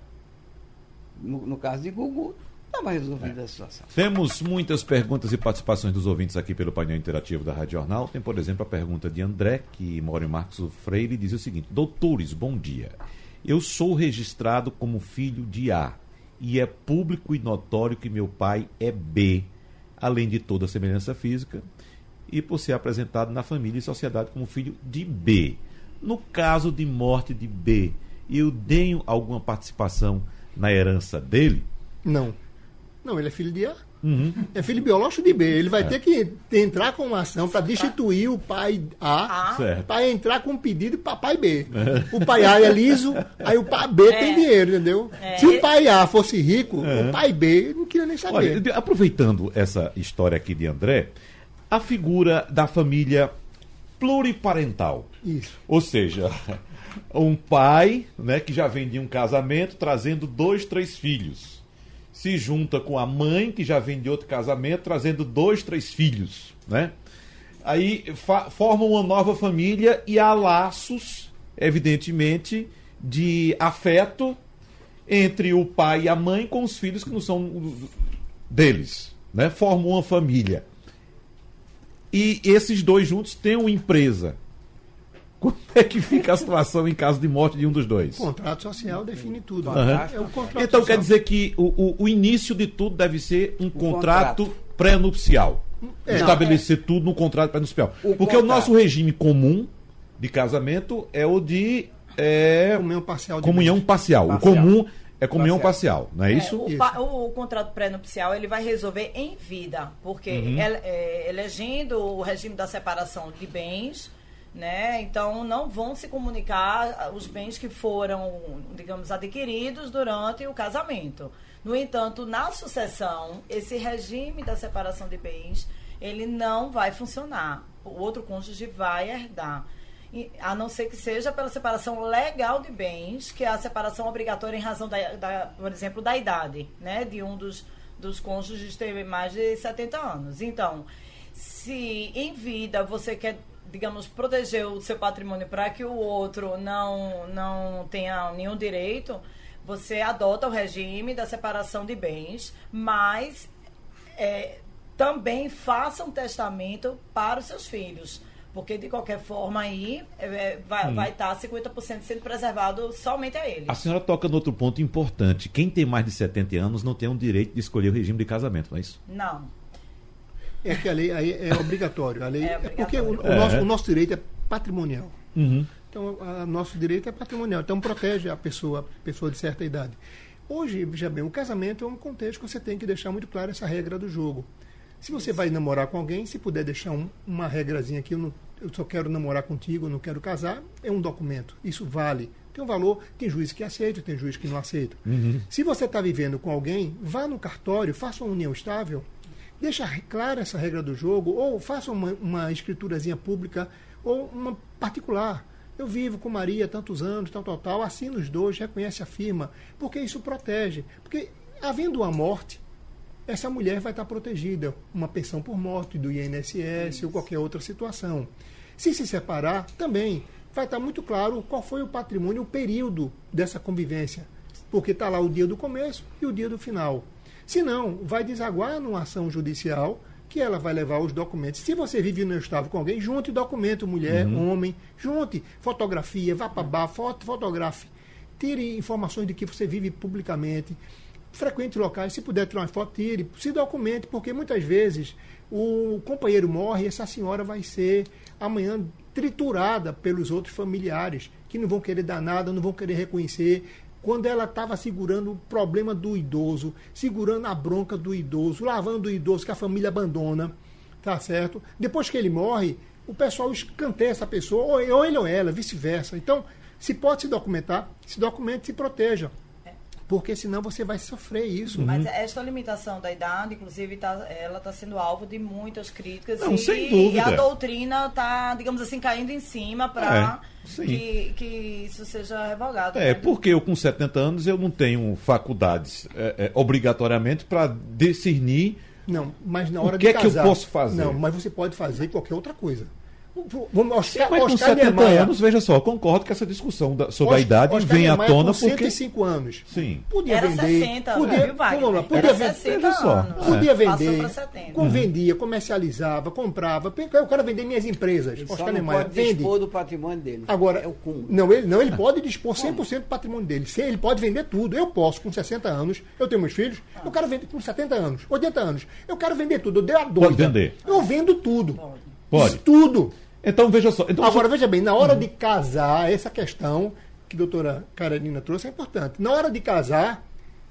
Speaker 7: no, no caso de Gugu, estava resolvida a situação.
Speaker 4: Temos muitas perguntas e participações dos ouvintes aqui pelo painel interativo da Rádio Jornal. Tem, por exemplo, a pergunta de André, que mora em Marcos Freire, e diz o seguinte: Doutores, bom dia. Eu sou registrado como filho de A e é público e notório que meu pai é B, além de toda a semelhança física, e por ser apresentado na família e sociedade como filho de B. No caso de morte de B, eu tenho alguma participação na herança dele?
Speaker 5: Não. Não, ele é filho de A.
Speaker 4: Uhum.
Speaker 5: É filho biológico de B. Ele vai ter que entrar com uma ação para destituir o pai A,
Speaker 6: Ah.
Speaker 5: Para entrar com um pedido para pai B. O pai A é liso, aí o pai B tem dinheiro, entendeu? Se o pai A fosse rico, o pai B não queria nem saber.
Speaker 4: Olha, aproveitando essa história aqui de André, a figura da família pluriparental.
Speaker 5: Isso.
Speaker 4: Ou seja, um pai né, que já vem de um casamento trazendo dois, três filhos. Se junta com a mãe que já vem de outro casamento trazendo dois, três filhos. Né? Aí formam uma nova família e há laços, evidentemente, de afeto entre o pai e a mãe com os filhos que não são deles. Né? Formam uma família. E esses dois juntos têm uma empresa. Como é que fica a situação em caso de morte de um dos dois?
Speaker 5: O contrato social define tudo.
Speaker 7: Aham.
Speaker 5: É o contrato
Speaker 4: Então
Speaker 5: social.
Speaker 4: quer dizer que o, o- o início de tudo deve ser um contrato,
Speaker 7: contrato.
Speaker 4: pré-nupcial.
Speaker 5: É.
Speaker 4: Estabelecer tudo no contrato pré-nupcial.
Speaker 7: O
Speaker 4: Porque o
Speaker 7: contrato.
Speaker 4: nosso regime comum de casamento é o de é,
Speaker 5: Comunhão parcial de
Speaker 4: comunhão
Speaker 5: bens.
Speaker 4: parcial. O
Speaker 7: Parcial.
Speaker 4: comum é comunhão
Speaker 7: Parcial.
Speaker 4: parcial, não é
Speaker 6: É,
Speaker 4: isso?
Speaker 6: o,
Speaker 5: Isso.
Speaker 6: o- o contrato pré-nupcial ele vai resolver em vida, porque
Speaker 4: Uhum.
Speaker 6: ele- é, elegendo o regime da separação de bens, né? Então não vão se comunicar os bens que foram, digamos, adquiridos durante o casamento. No entanto, na sucessão, esse regime da separação de bens ele não vai funcionar. O outro cônjuge vai herdar. A não ser que seja pela separação legal de bens, que é a separação obrigatória em razão, da, da, por exemplo, da idade, né? De um dos, dos cônjuges ter mais de 70 anos. Então, se em vida você quer, digamos, proteger o seu patrimônio para que o outro não, não tenha nenhum direito, você adota o regime da separação de bens, mas é, também faça um testamento para os seus filhos. Porque, de qualquer forma, aí é, vai
Speaker 4: Hum.
Speaker 6: vai estar 50% sendo preservado somente a eles.
Speaker 4: A senhora toca no outro ponto importante. Quem tem mais de 70 anos não tem o direito de escolher o regime de casamento, não é isso?
Speaker 6: Não.
Speaker 5: É que a lei aí é obrigatório. A lei,
Speaker 6: É
Speaker 5: é porque o, o
Speaker 6: obrigatório.
Speaker 5: nosso,
Speaker 4: É.
Speaker 5: o nosso direito é patrimonial.
Speaker 4: Uhum.
Speaker 5: Então, o nosso direito é patrimonial. Então, protege a pessoa, a pessoa de certa idade. Hoje, veja bem, o casamento é um contexto que você tem que deixar muito claro essa regra do jogo. Se você vai namorar com alguém, se puder deixar um- uma regrazinha aqui, eu, não- eu só quero namorar contigo, eu não quero casar, é um documento. Isso vale. Tem um valor, tem juiz que aceita, tem juiz que não aceita. Se você está vivendo com alguém, vá no cartório, faça uma união estável, deixa clara essa regra do jogo, ou faça uma, uma escriturazinha pública ou uma particular. Eu vivo com Maria tantos anos, tal, tal, tal, assina os dois, reconhece a firma, porque isso protege. Porque, havendo uma morte, essa mulher vai estar protegida. Uma pensão por morte do INSS ou qualquer outra situação. Se se separar, também vai estar muito claro qual foi o patrimônio, o período dessa convivência. Porque está lá o dia do começo e o dia do final. Se não, vai desaguar numa ação judicial que ela vai levar os documentos. Se você vive no estável com alguém, junte documento, mulher, homem, junte fotografia, vá para bar, foto, fotografe. Tire informações de que você vive publicamente. Frequente locais, se puder tirar uma foto, tire, se documente, porque muitas vezes o companheiro morre e essa senhora vai ser amanhã triturada pelos outros familiares, que não vão querer dar nada, não vão querer reconhecer. Quando ela estava segurando o problema do idoso, segurando a bronca do idoso, lavando o idoso que a família abandona, tá certo? Depois que ele morre, o pessoal escanteia essa pessoa, ou ele ou ela, vice-versa. Então, se pode se documentar, se documente, se proteja. Porque senão você vai sofrer isso.
Speaker 6: Mas esta limitação da idade, inclusive, tá, ela está sendo alvo de muitas críticas.
Speaker 4: Não,
Speaker 6: e,
Speaker 4: sem dúvida.
Speaker 6: e a doutrina está, digamos assim, caindo em cima para
Speaker 4: É,
Speaker 6: que, que isso seja revogado.
Speaker 4: É,
Speaker 6: né?
Speaker 4: porque eu com 70 anos eu não tenho faculdades é, é, obrigatoriamente para discernir
Speaker 5: Não, mas na
Speaker 4: O
Speaker 5: hora
Speaker 4: que
Speaker 5: de
Speaker 4: é que eu
Speaker 5: casar.
Speaker 4: posso fazer?
Speaker 5: Não, mas você pode fazer qualquer outra coisa. Oscar,
Speaker 4: Mas com
Speaker 5: Oscar
Speaker 4: 70
Speaker 5: Niemeyer-
Speaker 4: anos, veja só, eu concordo que essa discussão da- sobre a
Speaker 5: Os-
Speaker 4: idade
Speaker 5: Oscar
Speaker 4: vem à tona
Speaker 5: com
Speaker 4: porque.
Speaker 5: 105 anos.
Speaker 4: Sim.
Speaker 5: Podia
Speaker 6: Era
Speaker 5: vender.
Speaker 6: 60,
Speaker 5: podia,
Speaker 6: viu, Wagner?
Speaker 5: vamos lá, podia,
Speaker 6: Era
Speaker 5: vender,
Speaker 6: 60
Speaker 4: veja só.
Speaker 6: anos.
Speaker 5: podia
Speaker 6: Passou
Speaker 5: vender.
Speaker 6: para 70.
Speaker 5: Com vendia, comercializava, comprava. Eu quero vender minhas empresas.
Speaker 7: Ele
Speaker 5: Oscar Niemeyer,
Speaker 7: pode
Speaker 5: vende.
Speaker 7: dispor do patrimônio dele.
Speaker 5: Agora,
Speaker 7: é o cúmulo.
Speaker 5: não ele, não, ele pode dispor 100% do patrimônio dele. Ele pode vender tudo. Eu posso, com 60 anos, eu tenho meus filhos, eu quero vender com 70 anos, 80 anos. Eu quero vender tudo. Eu dei a doida.
Speaker 4: vender.
Speaker 5: Eu vendo tudo.
Speaker 4: Pode.
Speaker 5: Tudo.
Speaker 4: Então veja só. Então,
Speaker 5: Agora, veja bem, na hora de casar, essa questão que a doutora Carolina trouxe é importante. Na hora de casar,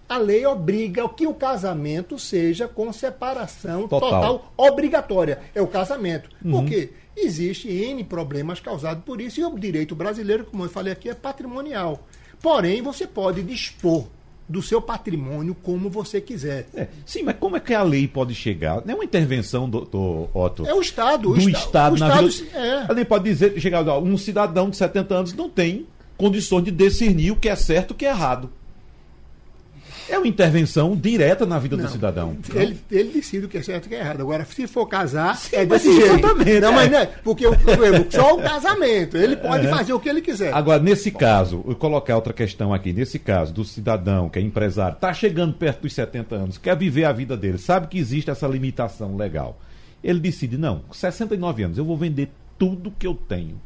Speaker 5: a lei obriga que o casamento seja com separação
Speaker 4: Total.
Speaker 5: total, obrigatória. É o casamento. Por quê? Existe N problemas causados por isso, e o direito brasileiro, como eu falei aqui, é patrimonial. Porém, você pode dispor do seu patrimônio como você quiser.
Speaker 4: É, sim, mas como é que a lei pode chegar? Não é uma intervenção, doutor Otto?
Speaker 5: É o Estado. o
Speaker 4: do
Speaker 5: Esta-
Speaker 4: Estado
Speaker 5: o
Speaker 4: na
Speaker 5: Estado,
Speaker 4: vida.
Speaker 5: é.
Speaker 4: Ela nem pode dizer, chegar, um cidadão de 70 anos não tem condições de discernir o que é certo e o que é errado. É uma intervenção direta na vida do
Speaker 5: Não.
Speaker 4: cidadão.
Speaker 5: Ele, ele decide o que é certo e o que é errado. Agora, se for casar, é
Speaker 4: mas
Speaker 5: desse jeito.
Speaker 4: exatamente,
Speaker 5: Não,
Speaker 4: é.
Speaker 5: mas não é, porque o, o- só o casamento. Ele pode fazer o que ele quiser.
Speaker 4: Agora, nesse caso, eu vou colocar outra questão aqui. Nesse caso, do cidadão que é empresário, está chegando perto dos 70 anos, quer viver a vida dele, sabe que existe essa limitação legal. Ele decide, não, com 69 anos, eu vou vender tudo que eu tenho.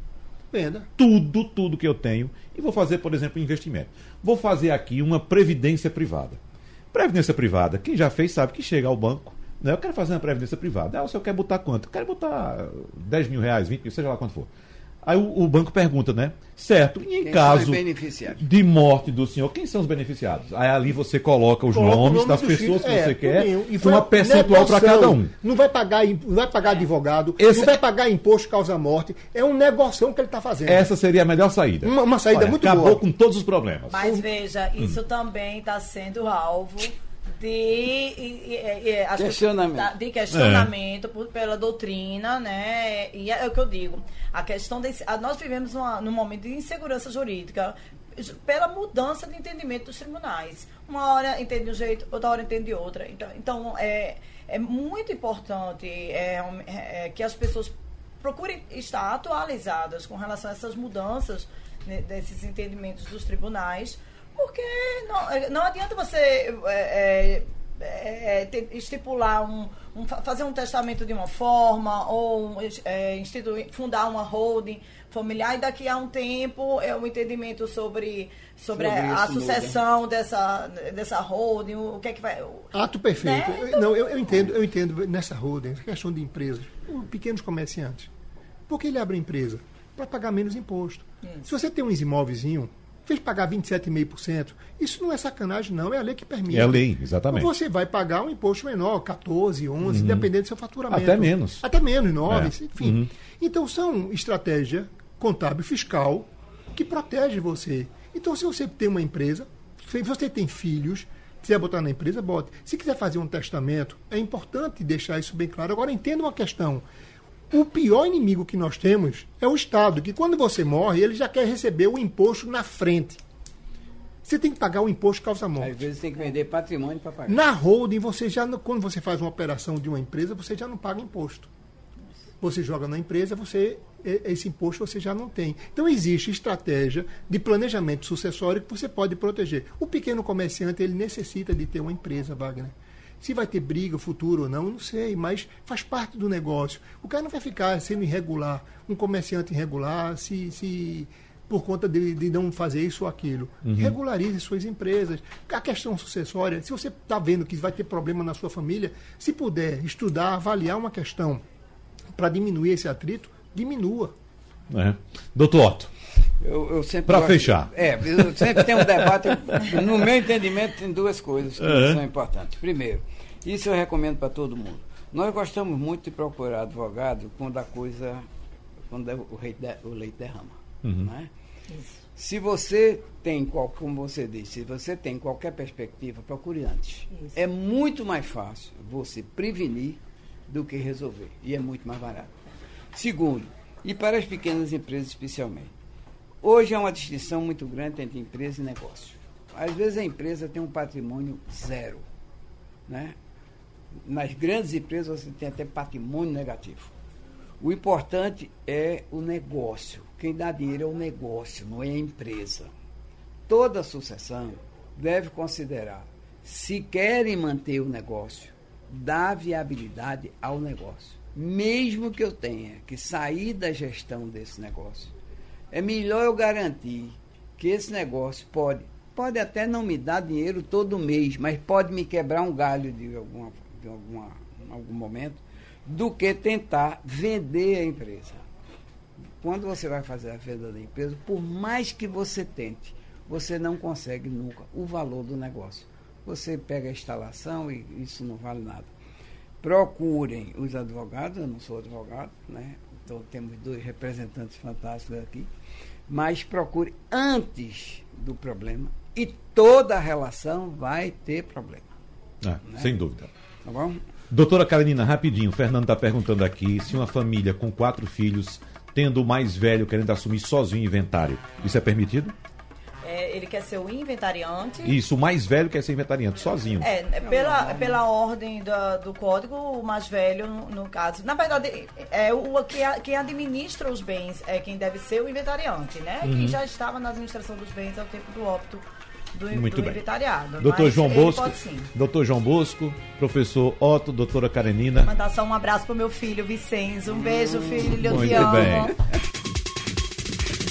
Speaker 5: Venda.
Speaker 4: Tudo, tudo que eu tenho. E vou fazer, por exemplo, investimento. Vou fazer aqui uma previdência privada. Previdência privada, quem já fez sabe que chega ao banco. Né? Eu quero fazer uma previdência privada. Ah, o senhor quer botar quanto? Eu quero botar 10 mil reais, 20 mil, seja lá quanto for. Aí o, o banco pergunta, né? Certo, e em
Speaker 7: Quem
Speaker 4: caso de morte do senhor, quem são os beneficiados? Aí ali você coloca os
Speaker 5: Coloca
Speaker 4: nomes
Speaker 5: nome
Speaker 4: das pessoas
Speaker 5: filhos,
Speaker 4: que
Speaker 5: é,
Speaker 4: você quer,
Speaker 5: tudinho. E
Speaker 4: com
Speaker 5: foi
Speaker 4: uma percentual para cada um.
Speaker 5: Não vai pagar, não vai pagar advogado,
Speaker 4: Esse-
Speaker 5: não vai pagar imposto causa morte. É um negocião que ele está fazendo.
Speaker 4: Essa seria a melhor saída.
Speaker 5: Uma- uma saída muito
Speaker 4: acabou
Speaker 5: boa.
Speaker 4: com todos os problemas.
Speaker 6: Mas veja, isso também está sendo alvo de, pessoas-
Speaker 7: Questionamento.
Speaker 6: de questionamento por- pela doutrina, né? E é, o que eu digo. A questão a- nós vivemos uma, num momento de insegurança jurídica ju- pela mudança de entendimento dos tribunais. Uma hora entende de um jeito, outra hora entende de outra. Então, então é, é muito importante é, é, é, que as pessoas procurem estar atualizadas com relação a essas mudanças né, desses entendimentos dos tribunais, porque não, é, não adianta você é, é, é, te- estipular um, um fa- fazer um testamento de uma forma ou um, é, instituir, fundar uma holding familiar e daqui a um tempo é um entendimento sobre sobre,
Speaker 7: Sobre
Speaker 6: a,
Speaker 7: muda.
Speaker 6: sucessão dessa dessa holding o que é que vai
Speaker 5: Ato perfeito.
Speaker 6: Né? Então-
Speaker 5: Não, eu, eu entendo, eu entendo nessa holding, essa questão de empresas, os pequenos comerciantes. Por que ele abre empresa? Para pagar menos imposto. Se você tem uns imóvelzinho, fez pagar 27,5%, isso não é sacanagem, não, é a lei que permite.
Speaker 4: É a lei, exatamente.
Speaker 5: Você vai pagar um imposto menor, 14, 11, dependendo do seu faturamento.
Speaker 4: Até menos.
Speaker 5: Até menos, 9,
Speaker 4: É.
Speaker 5: enfim. Então são estratégia contábil fiscal que protege você. Então se você tem uma empresa, se você tem filhos, quiser botar na empresa, bote. Se quiser fazer um testamento, é importante deixar isso bem claro. Agora entenda uma questão. O pior inimigo que nós temos é o Estado, que quando você morre, ele já quer receber o imposto na frente. Você tem que pagar o imposto causa morte.
Speaker 7: Às vezes tem que vender patrimônio para pagar.
Speaker 5: Na holding, você já, quando você faz uma operação de uma empresa, você já não paga imposto. Você joga na empresa, você esse imposto você já não tem. Então existe estratégia de planejamento sucessório que você pode proteger. O pequeno comerciante ele necessita de ter uma empresa, Wagner. Se vai ter briga futuro ou não, não sei, mas faz parte do negócio. O cara não vai ficar sendo irregular, um comerciante irregular, se, se por conta de, de não fazer isso ou aquilo. Regularize suas empresas. A questão sucessória, se você está vendo que vai ter problema na sua família, se puder estudar, avaliar uma questão para diminuir esse atrito, diminua.
Speaker 4: né? Doutor Otto,
Speaker 7: Eu, eu sempre gosto-
Speaker 4: fechar.
Speaker 7: É, eu sempre tenho um debate. no meu entendimento, tem duas coisas que
Speaker 4: É.
Speaker 7: são importantes. Primeiro, isso eu recomendo para todo mundo. Nós gostamos muito de procurar advogado quando a coisa. quando o, rei de- o leite derrama. né? Se você tem, qual, como você disse, se você tem qualquer perspectiva, procure antes.
Speaker 6: Isso.
Speaker 7: É muito mais fácil você prevenir do que resolver. E é muito mais barato. Segundo, e para as pequenas empresas especialmente, hoje é uma distinção muito grande entre empresa e negócio. Às vezes a empresa tem um patrimônio zero. Né? Nas grandes empresas você tem até patrimônio negativo. O importante é o negócio. Quem dá dinheiro é o negócio, não é a empresa. Toda sucessão deve considerar se querem manter o negócio, dá viabilidade ao negócio. Mesmo que eu tenha que sair da gestão desse negócio, é melhor eu garantir que esse negócio pode, pode até não me dar dinheiro todo mês, mas pode me quebrar um galho de, alguma, de alguma, algum momento, do que tentar vender a empresa. quando você vai fazer a venda da empresa, por mais que você tente, você não consegue nunca o valor do negócio. Você pega a instalação e isso não vale nada. Procurem os advogados, eu não sou advogado, né? Então temos dois representantes fantásticos aqui, mas procure antes do problema e toda a relação vai ter problema.
Speaker 4: Ah,
Speaker 7: Né?
Speaker 4: Sem dúvida.
Speaker 7: Tá bom?
Speaker 4: Doutora Karenina, rapidinho, o Fernando está perguntando aqui se uma família com quatro filhos, tendo o mais velho querendo assumir sozinho o inventário, isso é permitido?
Speaker 6: É, ele quer ser o inventariante.
Speaker 4: Isso, o mais velho quer ser inventariante, sozinho.
Speaker 6: É, é pela, pela ordem da- do código, o mais velho, no, no caso. Na verdade, é o, que quem administra os bens é quem deve ser o inventariante, né?
Speaker 4: Uhum.
Speaker 6: Quem já estava na administração dos bens ao tempo do óbito do,
Speaker 4: Muito
Speaker 6: do
Speaker 4: bem.
Speaker 6: inventariado.
Speaker 4: Doutor
Speaker 6: Mas
Speaker 4: João Bosco,
Speaker 6: Pode
Speaker 4: doutor João Bosco, professor Otto, doutora Karenina.
Speaker 6: Mandar só um abraço pro meu filho Vicenzo. Um beijo, filho. Eu
Speaker 4: Muito
Speaker 6: te amo.
Speaker 4: bem.